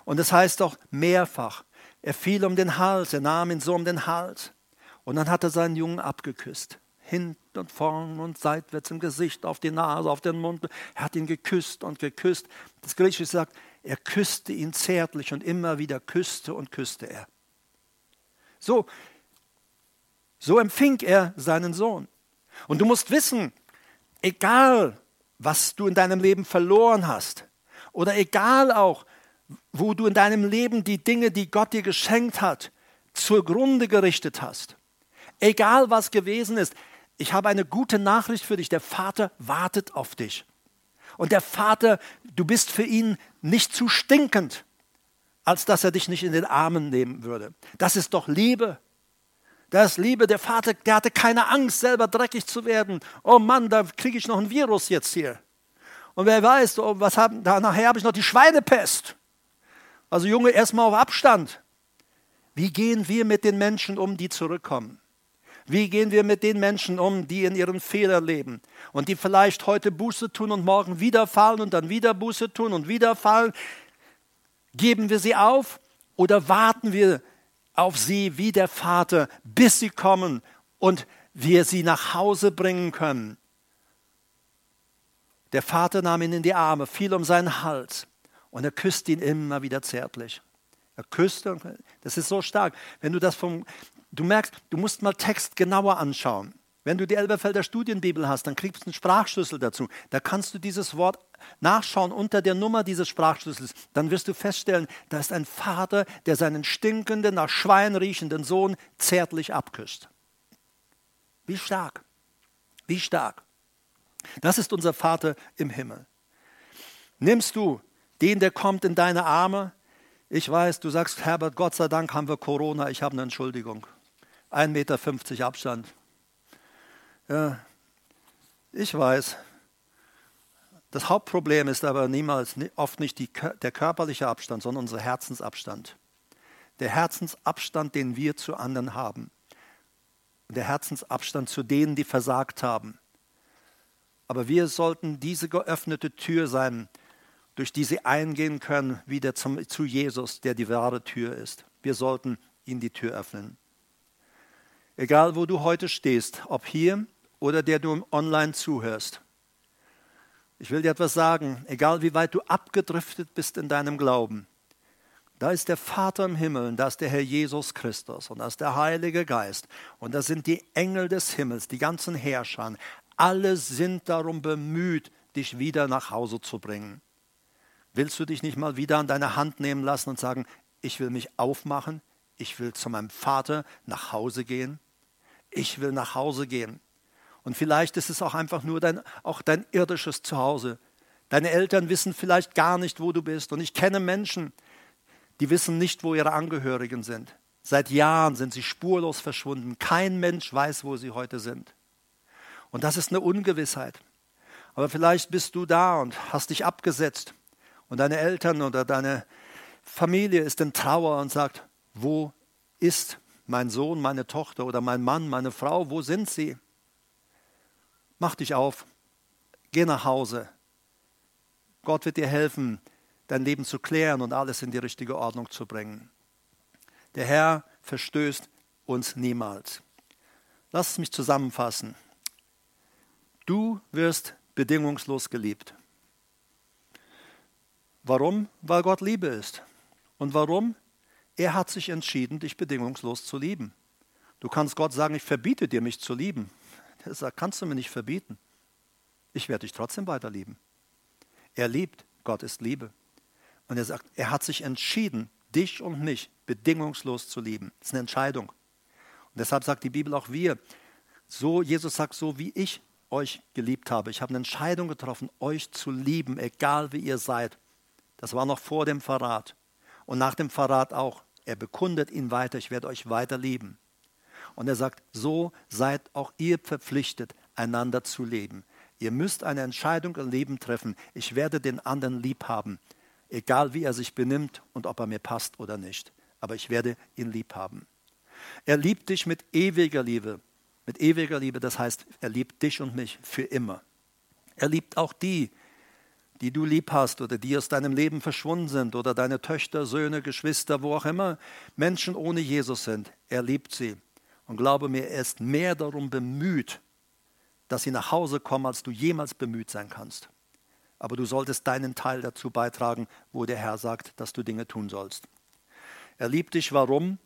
Und das heißt auch mehrfach. Er fiel um den Hals, er nahm ihn so um den Hals. Und dann hat er seinen Jungen abgeküsst. Hinten und vorn und seitwärts im Gesicht, auf die Nase, auf den Mund. Er hat ihn geküsst und geküsst. Das Griechische sagt, er küsste ihn zärtlich und immer wieder küsste und küsste er. So, so empfing er seinen Sohn. Und du musst wissen, egal was du in deinem Leben verloren hast, oder egal auch, wo du in deinem Leben die Dinge, die Gott dir geschenkt hat, zugrunde gerichtet hast, egal was gewesen ist, ich habe eine gute Nachricht für dich. Der Vater wartet auf dich. Und der Vater, du bist für ihn nicht zu stinkend, als dass er dich nicht in den Armen nehmen würde. Das ist doch Liebe. Das Liebe, der Vater, der hatte keine Angst, selber dreckig zu werden. Oh Mann, da kriege ich noch ein Virus jetzt hier. Und wer weiß, oh, was haben, da nachher habe ich noch die Schweinepest. Also Junge, erstmal auf Abstand. Wie gehen wir mit den Menschen um, die zurückkommen? Wie gehen wir mit den Menschen um, die in ihren Fehlern leben und die vielleicht heute Buße tun und morgen wieder fallen und dann wieder Buße tun und wieder fallen? Geben wir sie auf oder warten wir auf sie wie der Vater, bis sie kommen und wir sie nach Hause bringen können. Der Vater nahm ihn in die Arme, fiel um seinen Hals und er küsste ihn immer wieder zärtlich. Er küsste, das ist so stark. Wenn du das vom, du merkst, du musst mal Text genauer anschauen. Wenn du die Elberfelder Studienbibel hast, dann kriegst du einen Sprachschlüssel dazu. Da kannst du dieses Wort nachschauen unter der Nummer dieses Sprachschlüssels. Dann wirst du feststellen, da ist ein Vater, der seinen stinkenden, nach Schwein riechenden Sohn zärtlich abküsst. Wie stark. Wie stark. Das ist unser Vater im Himmel. Nimmst du den, der kommt in deine Arme? Ich weiß, du sagst, Herbert, Gott sei Dank haben wir Corona, ich habe eine Entschuldigung. 1,50 Meter Abstand. Ja, ich weiß. Das Hauptproblem ist aber niemals, oft nicht die, der körperliche Abstand, sondern unser Herzensabstand. Der Herzensabstand, den wir zu anderen haben. Der Herzensabstand zu denen, die versagt haben. Aber wir sollten diese geöffnete Tür sein, durch die sie eingehen können, wieder zum, zu Jesus, der die wahre Tür ist. Wir sollten ihnen die Tür öffnen. Egal, wo du heute stehst, ob hier oder der du online zuhörst. Ich will dir etwas sagen, egal wie weit du abgedriftet bist in deinem Glauben, Da ist der Vater im Himmel und da ist der Herr Jesus Christus und da ist der Heilige Geist und da sind die Engel des Himmels, die ganzen Herrscher. Alle sind darum bemüht, dich wieder nach Hause zu bringen. Willst du dich nicht mal wieder an deine Hand nehmen lassen und sagen, ich will mich aufmachen, ich will zu meinem Vater nach Hause gehen, ich will nach Hause gehen. Und vielleicht ist es auch einfach nur dein, auch dein irdisches Zuhause. Deine Eltern wissen vielleicht gar nicht, wo du bist. Und ich kenne Menschen, die wissen nicht, wo ihre Angehörigen sind. Seit Jahren sind sie spurlos verschwunden. Kein Mensch weiß, wo sie heute sind. Und das ist eine Ungewissheit. Aber vielleicht bist du da und hast dich abgesetzt und deine Eltern oder deine Familie ist in Trauer und sagt, wo ist mein Sohn, meine Tochter oder mein Mann, meine Frau, wo sind sie? Mach dich auf, geh nach Hause. Gott wird dir helfen, dein Leben zu klären und alles in die richtige Ordnung zu bringen. Der Herr verstößt uns niemals. Lass es mich zusammenfassen. Du wirst bedingungslos geliebt. Warum? Weil Gott Liebe ist. Und warum? Er hat sich entschieden, dich bedingungslos zu lieben. Du kannst Gott sagen, ich verbiete dir, mich zu lieben. Er sagt, kannst du mir nicht verbieten. Ich werde dich trotzdem weiter lieben. Er liebt, Gott ist Liebe. Und er sagt, er hat sich entschieden, dich und mich bedingungslos zu lieben. Das ist eine Entscheidung. Und deshalb sagt die Bibel auch wir, so, Jesus sagt, so wie ich euch geliebt habe. Ich habe eine Entscheidung getroffen, euch zu lieben, egal wie ihr seid. Das war noch vor dem Verrat. Und nach dem Verrat auch. Er bekundet ihn weiter, ich werde euch weiter lieben. Und er sagt, so seid auch ihr verpflichtet, einander zu leben. Ihr müsst eine Entscheidung im Leben treffen. Ich werde den anderen lieb haben egal wie er sich benimmt und ob er mir passt oder nicht. Aber ich werde ihn lieb haben. Er liebt dich mit ewiger Liebe. Mit ewiger Liebe, das heißt, er liebt dich und mich für immer. Er liebt auch die, die du lieb hast oder die aus deinem Leben verschwunden sind oder deine Töchter, Söhne, Geschwister, wo auch immer Menschen ohne Jesus sind. Er liebt sie. Und glaube mir, er ist mehr darum bemüht, dass sie nach Hause kommen, als du jemals bemüht sein kannst aber du solltest deinen Teil dazu beitragen, wo der Herr sagt, dass du Dinge tun sollst. Er liebt dich, warum?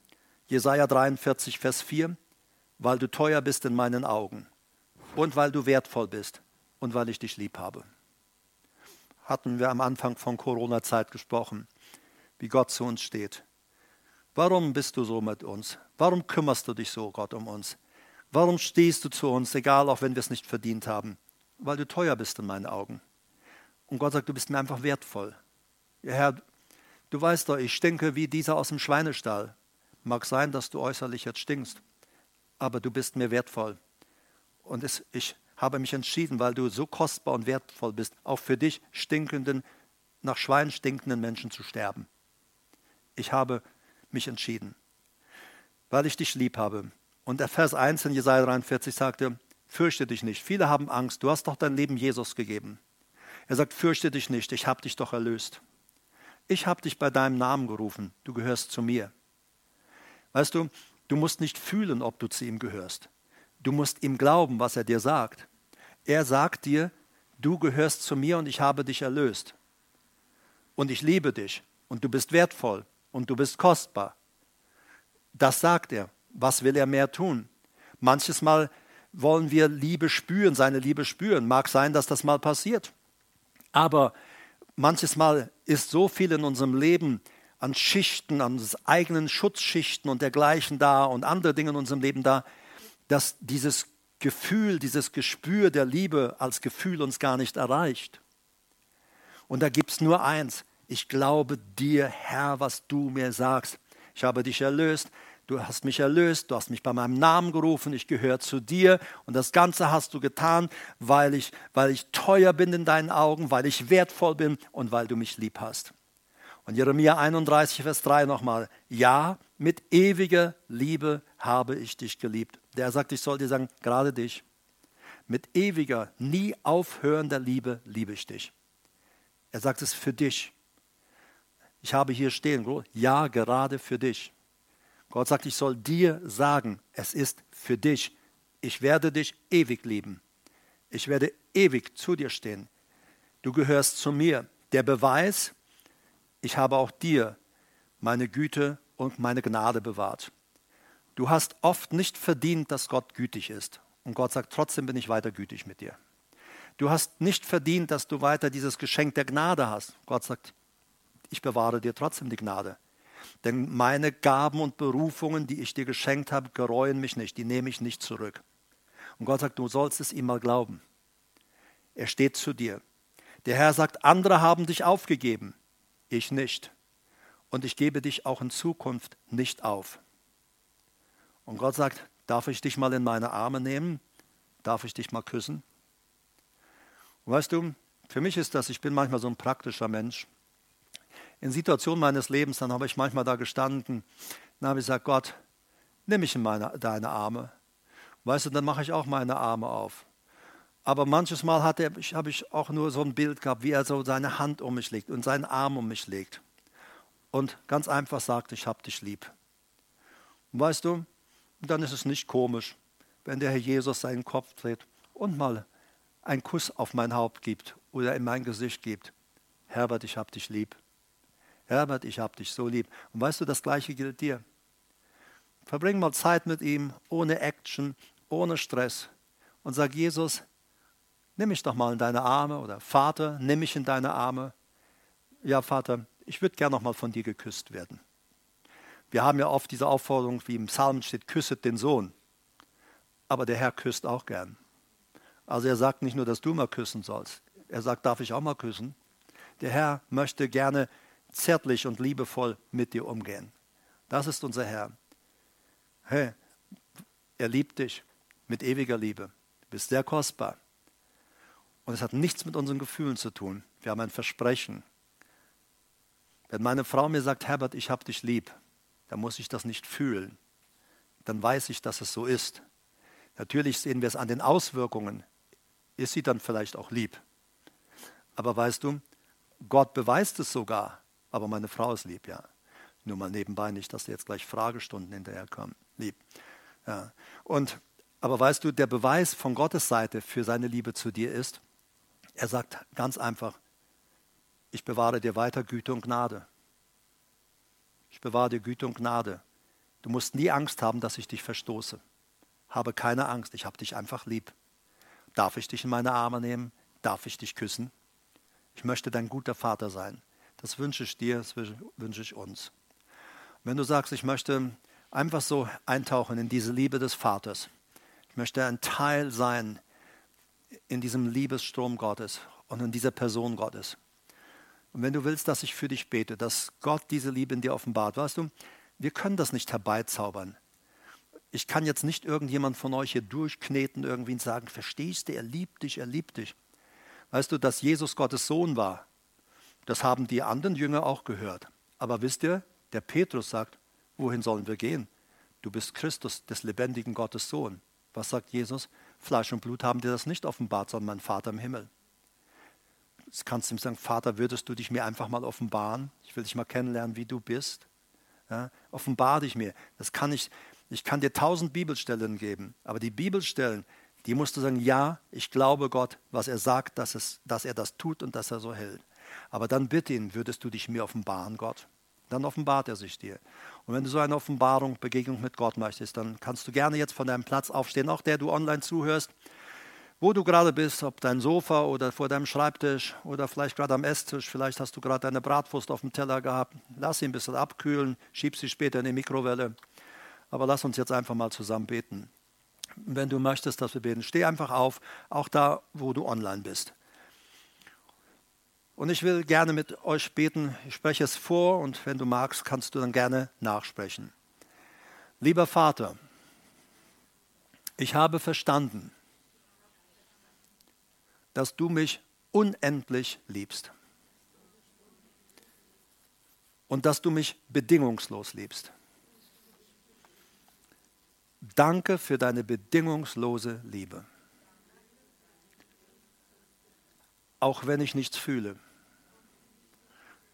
Jesaja 43, Vers 4, weil du teuer bist in meinen Augen und weil du wertvoll bist und weil ich dich lieb habe. Hatten wir am Anfang von Corona-Zeit gesprochen, wie Gott zu uns steht. Warum bist du so mit uns? Warum kümmerst du dich so, Gott, um uns? Warum stehst du zu uns, egal auch wenn wir es nicht verdient haben? Weil du teuer bist in meinen Augen. Und Gott sagt, du bist mir einfach wertvoll. Ja, Herr, du weißt doch, ich stinke wie dieser aus dem Schweinestall. Mag sein, dass du äußerlich jetzt stinkst, aber du bist mir wertvoll. Und es, ich habe mich entschieden, weil du so kostbar und wertvoll bist, auch für dich stinkenden, nach Schwein stinkenden Menschen zu sterben. Ich habe mich entschieden, weil ich dich lieb habe. Und der Vers 1 in Jesaja 43 sagte, fürchte dich nicht. Viele haben Angst. Du hast doch dein Leben Jesus gegeben. Er sagt, fürchte dich nicht, ich habe dich doch erlöst. Ich habe dich bei deinem Namen gerufen, du gehörst zu mir. Weißt du, du musst nicht fühlen, ob du zu ihm gehörst. Du musst ihm glauben, was er dir sagt. Er sagt dir, du gehörst zu mir und ich habe dich erlöst. Und ich liebe dich und du bist wertvoll und du bist kostbar. Das sagt er. Was will er mehr tun? Manches Mal wollen wir Liebe spüren, seine Liebe spüren. Mag sein, dass das mal passiert. Aber manches Mal ist so viel in unserem Leben an Schichten, an eigenen Schutzschichten und dergleichen da und andere Dinge in unserem Leben da, dass dieses Gefühl, dieses Gespür der Liebe als Gefühl uns gar nicht erreicht. Und da gibt es nur eins, ich glaube dir, Herr, was du mir sagst. Ich habe dich erlöst, du hast mich erlöst, du hast mich bei meinem Namen gerufen, ich gehöre zu dir und das Ganze hast du getan, weil ich, weil ich teuer bin in deinen Augen, weil ich wertvoll bin und weil du mich lieb hast. Und Jeremia 31, Vers 3 nochmal, ja, mit ewiger Liebe habe ich dich geliebt. Der sagt, ich soll dir sagen, gerade dich. Mit ewiger, nie aufhörender Liebe liebe ich dich. Er sagt es für dich. Ich habe hier stehen, ja, gerade für dich. Gott sagt, ich soll dir sagen, es ist für dich. Ich werde dich ewig lieben. Ich werde ewig zu dir stehen. Du gehörst zu mir. Der Beweis, ich habe auch dir meine Güte und meine Gnade bewahrt. Du hast oft nicht verdient, dass Gott gütig ist. Und Gott sagt, trotzdem bin ich weiter gütig mit dir. Du hast nicht verdient, dass du weiter dieses Geschenk der Gnade hast. Gott sagt, ich bewahre dir trotzdem die Gnade. Denn meine Gaben und Berufungen, die ich dir geschenkt habe, gereuen mich nicht, die nehme ich nicht zurück. Und Gott sagt, du sollst es ihm mal glauben. Er steht zu dir. Der Herr sagt, andere haben dich aufgegeben, ich nicht. Und ich gebe dich auch in Zukunft nicht auf. Und Gott sagt, darf ich dich mal in meine Arme nehmen? Darf ich dich mal küssen? Und weißt du, für mich ist das, ich bin manchmal so ein praktischer Mensch. In Situationen meines Lebens, dann habe ich manchmal da gestanden, dann habe ich gesagt, Gott, nimm mich in meine, deine Arme. Weißt du, dann mache ich auch meine Arme auf. Aber manches Mal habe ich auch nur so ein Bild gehabt, wie er so seine Hand um mich legt und seinen Arm um mich legt. Und ganz einfach sagt, ich habe dich lieb. Und weißt du, dann ist es nicht komisch, wenn der Herr Jesus seinen Kopf dreht und mal einen Kuss auf mein Haupt gibt oder in mein Gesicht gibt. Herbert, ich habe dich lieb. Herbert, ich habe dich so lieb. Und weißt du, das Gleiche gilt dir. Verbring mal Zeit mit ihm, ohne Action, ohne Stress und sag Jesus, nimm mich doch mal in deine Arme oder Vater, nimm mich in deine Arme. Ja, Vater, ich würde gern noch mal von dir geküsst werden. Wir haben ja oft diese Aufforderung, wie im Psalm steht, küsset den Sohn. Aber der Herr küsst auch gern. Also er sagt nicht nur, dass du mal küssen sollst. Er sagt, darf ich auch mal küssen? Der Herr möchte gerne zärtlich und liebevoll mit dir umgehen. Das ist unser Herr. Hey, er liebt dich mit ewiger Liebe. Du bist sehr kostbar. Und es hat nichts mit unseren Gefühlen zu tun. Wir haben ein Versprechen. Wenn meine Frau mir sagt, Herbert, ich habe dich lieb, dann muss ich das nicht fühlen. Dann weiß ich, dass es so ist. Natürlich sehen wir es an den Auswirkungen. Ist sie dann vielleicht auch lieb. Aber weißt du, Gott beweist es sogar, aber meine Frau ist lieb, ja. Nur mal nebenbei nicht, dass jetzt gleich Fragestunden hinterherkommen. Lieb. Ja. Und, aber weißt du, der Beweis von Gottes Seite für seine Liebe zu dir ist, er sagt ganz einfach, ich bewahre dir weiter Güte und Gnade. Ich bewahre dir Güte und Gnade. Du musst nie Angst haben, dass ich dich verstoße. Habe keine Angst, ich habe dich einfach lieb. Darf ich dich in meine Arme nehmen? Darf ich dich küssen? Ich möchte dein guter Vater sein. Das wünsche ich dir, das wünsche ich uns. Wenn du sagst, ich möchte einfach so eintauchen in diese Liebe des Vaters, ich möchte ein Teil sein in diesem Liebesstrom Gottes und in dieser Person Gottes. Und wenn du willst, dass ich für dich bete, dass Gott diese Liebe in dir offenbart, weißt du, wir können das nicht herbeizaubern. Ich kann jetzt nicht irgendjemand von euch hier durchkneten irgendwie und sagen, verstehst du, er liebt dich, er liebt dich. Weißt du, dass Jesus Gottes Sohn war, das haben die anderen Jünger auch gehört. Aber wisst ihr, der Petrus sagt, wohin sollen wir gehen? Du bist Christus, des lebendigen Gottes Sohn. Was sagt Jesus? Fleisch und Blut haben dir das nicht offenbart, sondern mein Vater im Himmel. Jetzt kannst du ihm sagen, Vater, würdest du dich mir einfach mal offenbaren? Ich will dich mal kennenlernen, wie du bist. Ja, offenbar dich mir. Das kann ich, ich kann dir tausend Bibelstellen geben, aber die Bibelstellen, die musst du sagen, ja, ich glaube Gott, was er sagt, dass, es, dass er das tut und dass er so hält. Aber dann bitte ihn, würdest du dich mir offenbaren, Gott? Dann offenbart er sich dir. Und wenn du so eine Offenbarung, Begegnung mit Gott möchtest, dann kannst du gerne jetzt von deinem Platz aufstehen, auch der du online zuhörst, wo du gerade bist, ob dein Sofa oder vor deinem Schreibtisch oder vielleicht gerade am Esstisch, vielleicht hast du gerade deine Bratwurst auf dem Teller gehabt. Lass sie ein bisschen abkühlen, schieb sie später in die Mikrowelle. Aber lass uns jetzt einfach mal zusammen beten. Wenn du möchtest, dass wir beten, steh einfach auf, auch da, wo du online bist. Und ich will gerne mit euch beten. Ich spreche es vor und wenn du magst, kannst du dann gerne nachsprechen. Lieber Vater, ich habe verstanden, dass du mich unendlich liebst und dass du mich bedingungslos liebst. Danke für deine bedingungslose Liebe. Auch wenn ich nichts fühle.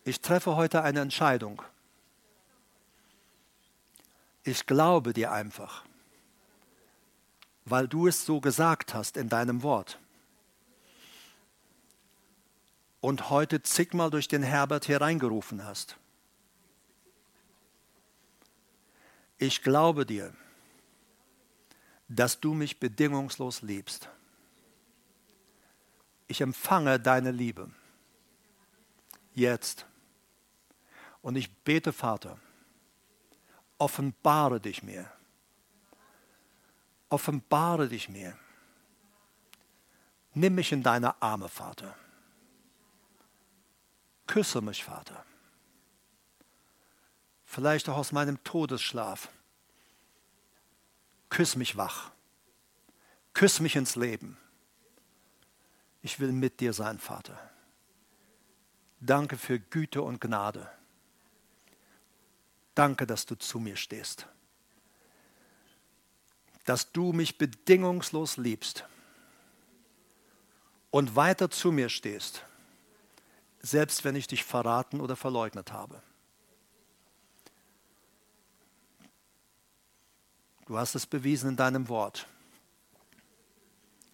Ich treffe heute eine Entscheidung. Ich glaube dir einfach, weil du es so gesagt hast in deinem Wort. Und heute zigmal durch den Herbert hereingerufen hast. Ich glaube dir, dass du mich bedingungslos liebst. Ich empfange deine Liebe jetzt. Und ich bete, Vater, offenbare dich mir. Offenbare dich mir. Nimm mich in deine Arme, Vater. Küsse mich, Vater. Vielleicht auch aus meinem Todesschlaf. Küss mich wach. Küss mich ins Leben. Ich will mit dir sein, Vater. Danke für Güte und Gnade. Danke, dass du zu mir stehst. Dass du mich bedingungslos liebst und weiter zu mir stehst, selbst wenn ich dich verraten oder verleugnet habe. Du hast es bewiesen in deinem Wort,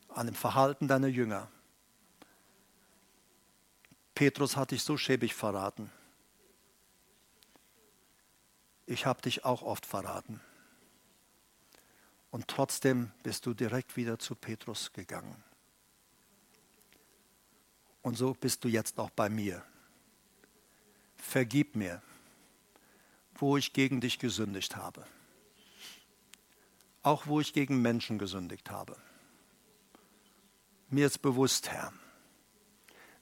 an dem Verhalten deiner Jünger. Petrus hat dich so schäbig verraten. Ich habe dich auch oft verraten. Und trotzdem bist du direkt wieder zu Petrus gegangen. Und so bist du jetzt auch bei mir. Vergib mir, wo ich gegen dich gesündigt habe. Auch wo ich gegen Menschen gesündigt habe. Mir ist bewusst, Herr,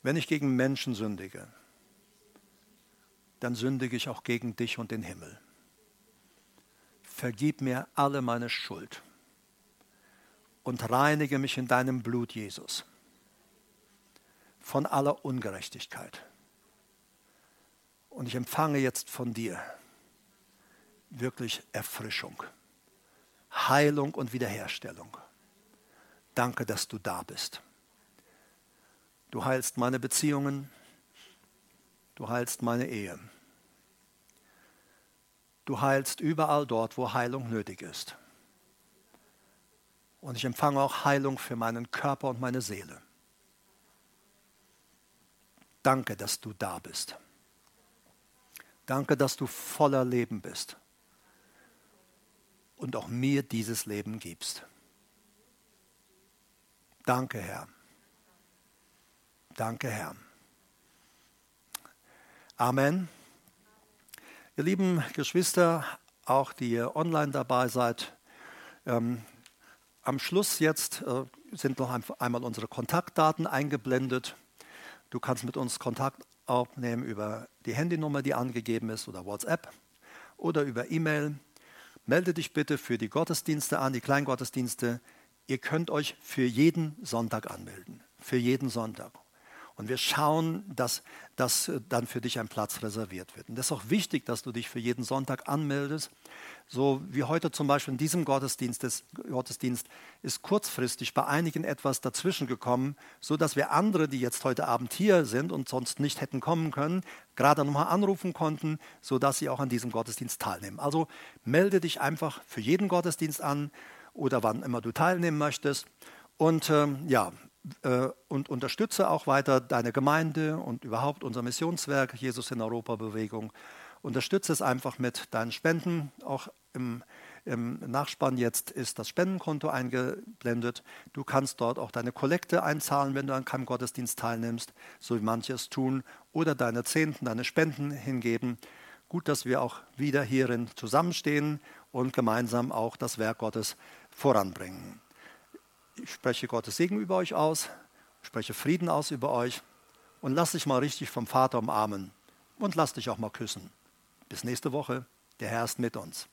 wenn ich gegen Menschen sündige, dann sündige ich auch gegen dich und den Himmel. Vergib mir alle meine Schuld und reinige mich in deinem Blut, Jesus von aller Ungerechtigkeit. Und ich empfange jetzt von dir wirklich Erfrischung, Heilung und Wiederherstellung. Danke, dass du da bist. Du heilst meine Beziehungen, du heilst meine Ehe. Du heilst überall dort, wo Heilung nötig ist. Und ich empfange auch Heilung für meinen Körper und meine Seele. Danke, dass du da bist. Danke, dass du voller Leben bist und auch mir dieses Leben gibst. Danke, Herr. Danke, Herr. Amen. Ihr lieben Geschwister, auch die ihr online dabei seid, ähm, am Schluss jetzt äh, sind noch einmal unsere Kontaktdaten eingeblendet. Du kannst mit uns Kontakt aufnehmen über die Handynummer, die angegeben ist, oder WhatsApp oder über E-Mail. Melde dich bitte für die Gottesdienste an, die Kleingottesdienste. Ihr könnt euch für jeden Sonntag anmelden. Für jeden Sonntag. Und wir schauen, dass, dass dann für dich ein Platz reserviert wird. Und das ist auch wichtig, dass du dich für jeden Sonntag anmeldest. So wie heute zum Beispiel in diesem Gottesdienst, des, Gottesdienst ist kurzfristig bei einigen etwas dazwischen gekommen, sodass wir andere, die jetzt heute Abend hier sind und sonst nicht hätten kommen können, gerade nochmal anrufen konnten, sodass sie auch an diesem Gottesdienst teilnehmen. Also melde dich einfach für jeden Gottesdienst an oder wann immer du teilnehmen möchtest. Und ähm, ja, äh, und unterstütze auch weiter deine Gemeinde und überhaupt unser Missionswerk, Jesus in Europa Bewegung. Unterstütze es einfach mit deinen Spenden. Auch im, im Nachspann jetzt ist das Spendenkonto eingeblendet. Du kannst dort auch deine Kollekte einzahlen, wenn du an keinem Gottesdienst teilnimmst, so wie manche es tun, oder deine Zehnten, deine Spenden hingeben. Gut, dass wir auch wieder hierin zusammenstehen und gemeinsam auch das Werk Gottes voranbringen. Ich spreche Gottes Segen über euch aus, spreche Frieden aus über euch und lass dich mal richtig vom Vater umarmen und lass dich auch mal küssen. Bis nächste Woche. Der Herr ist mit uns.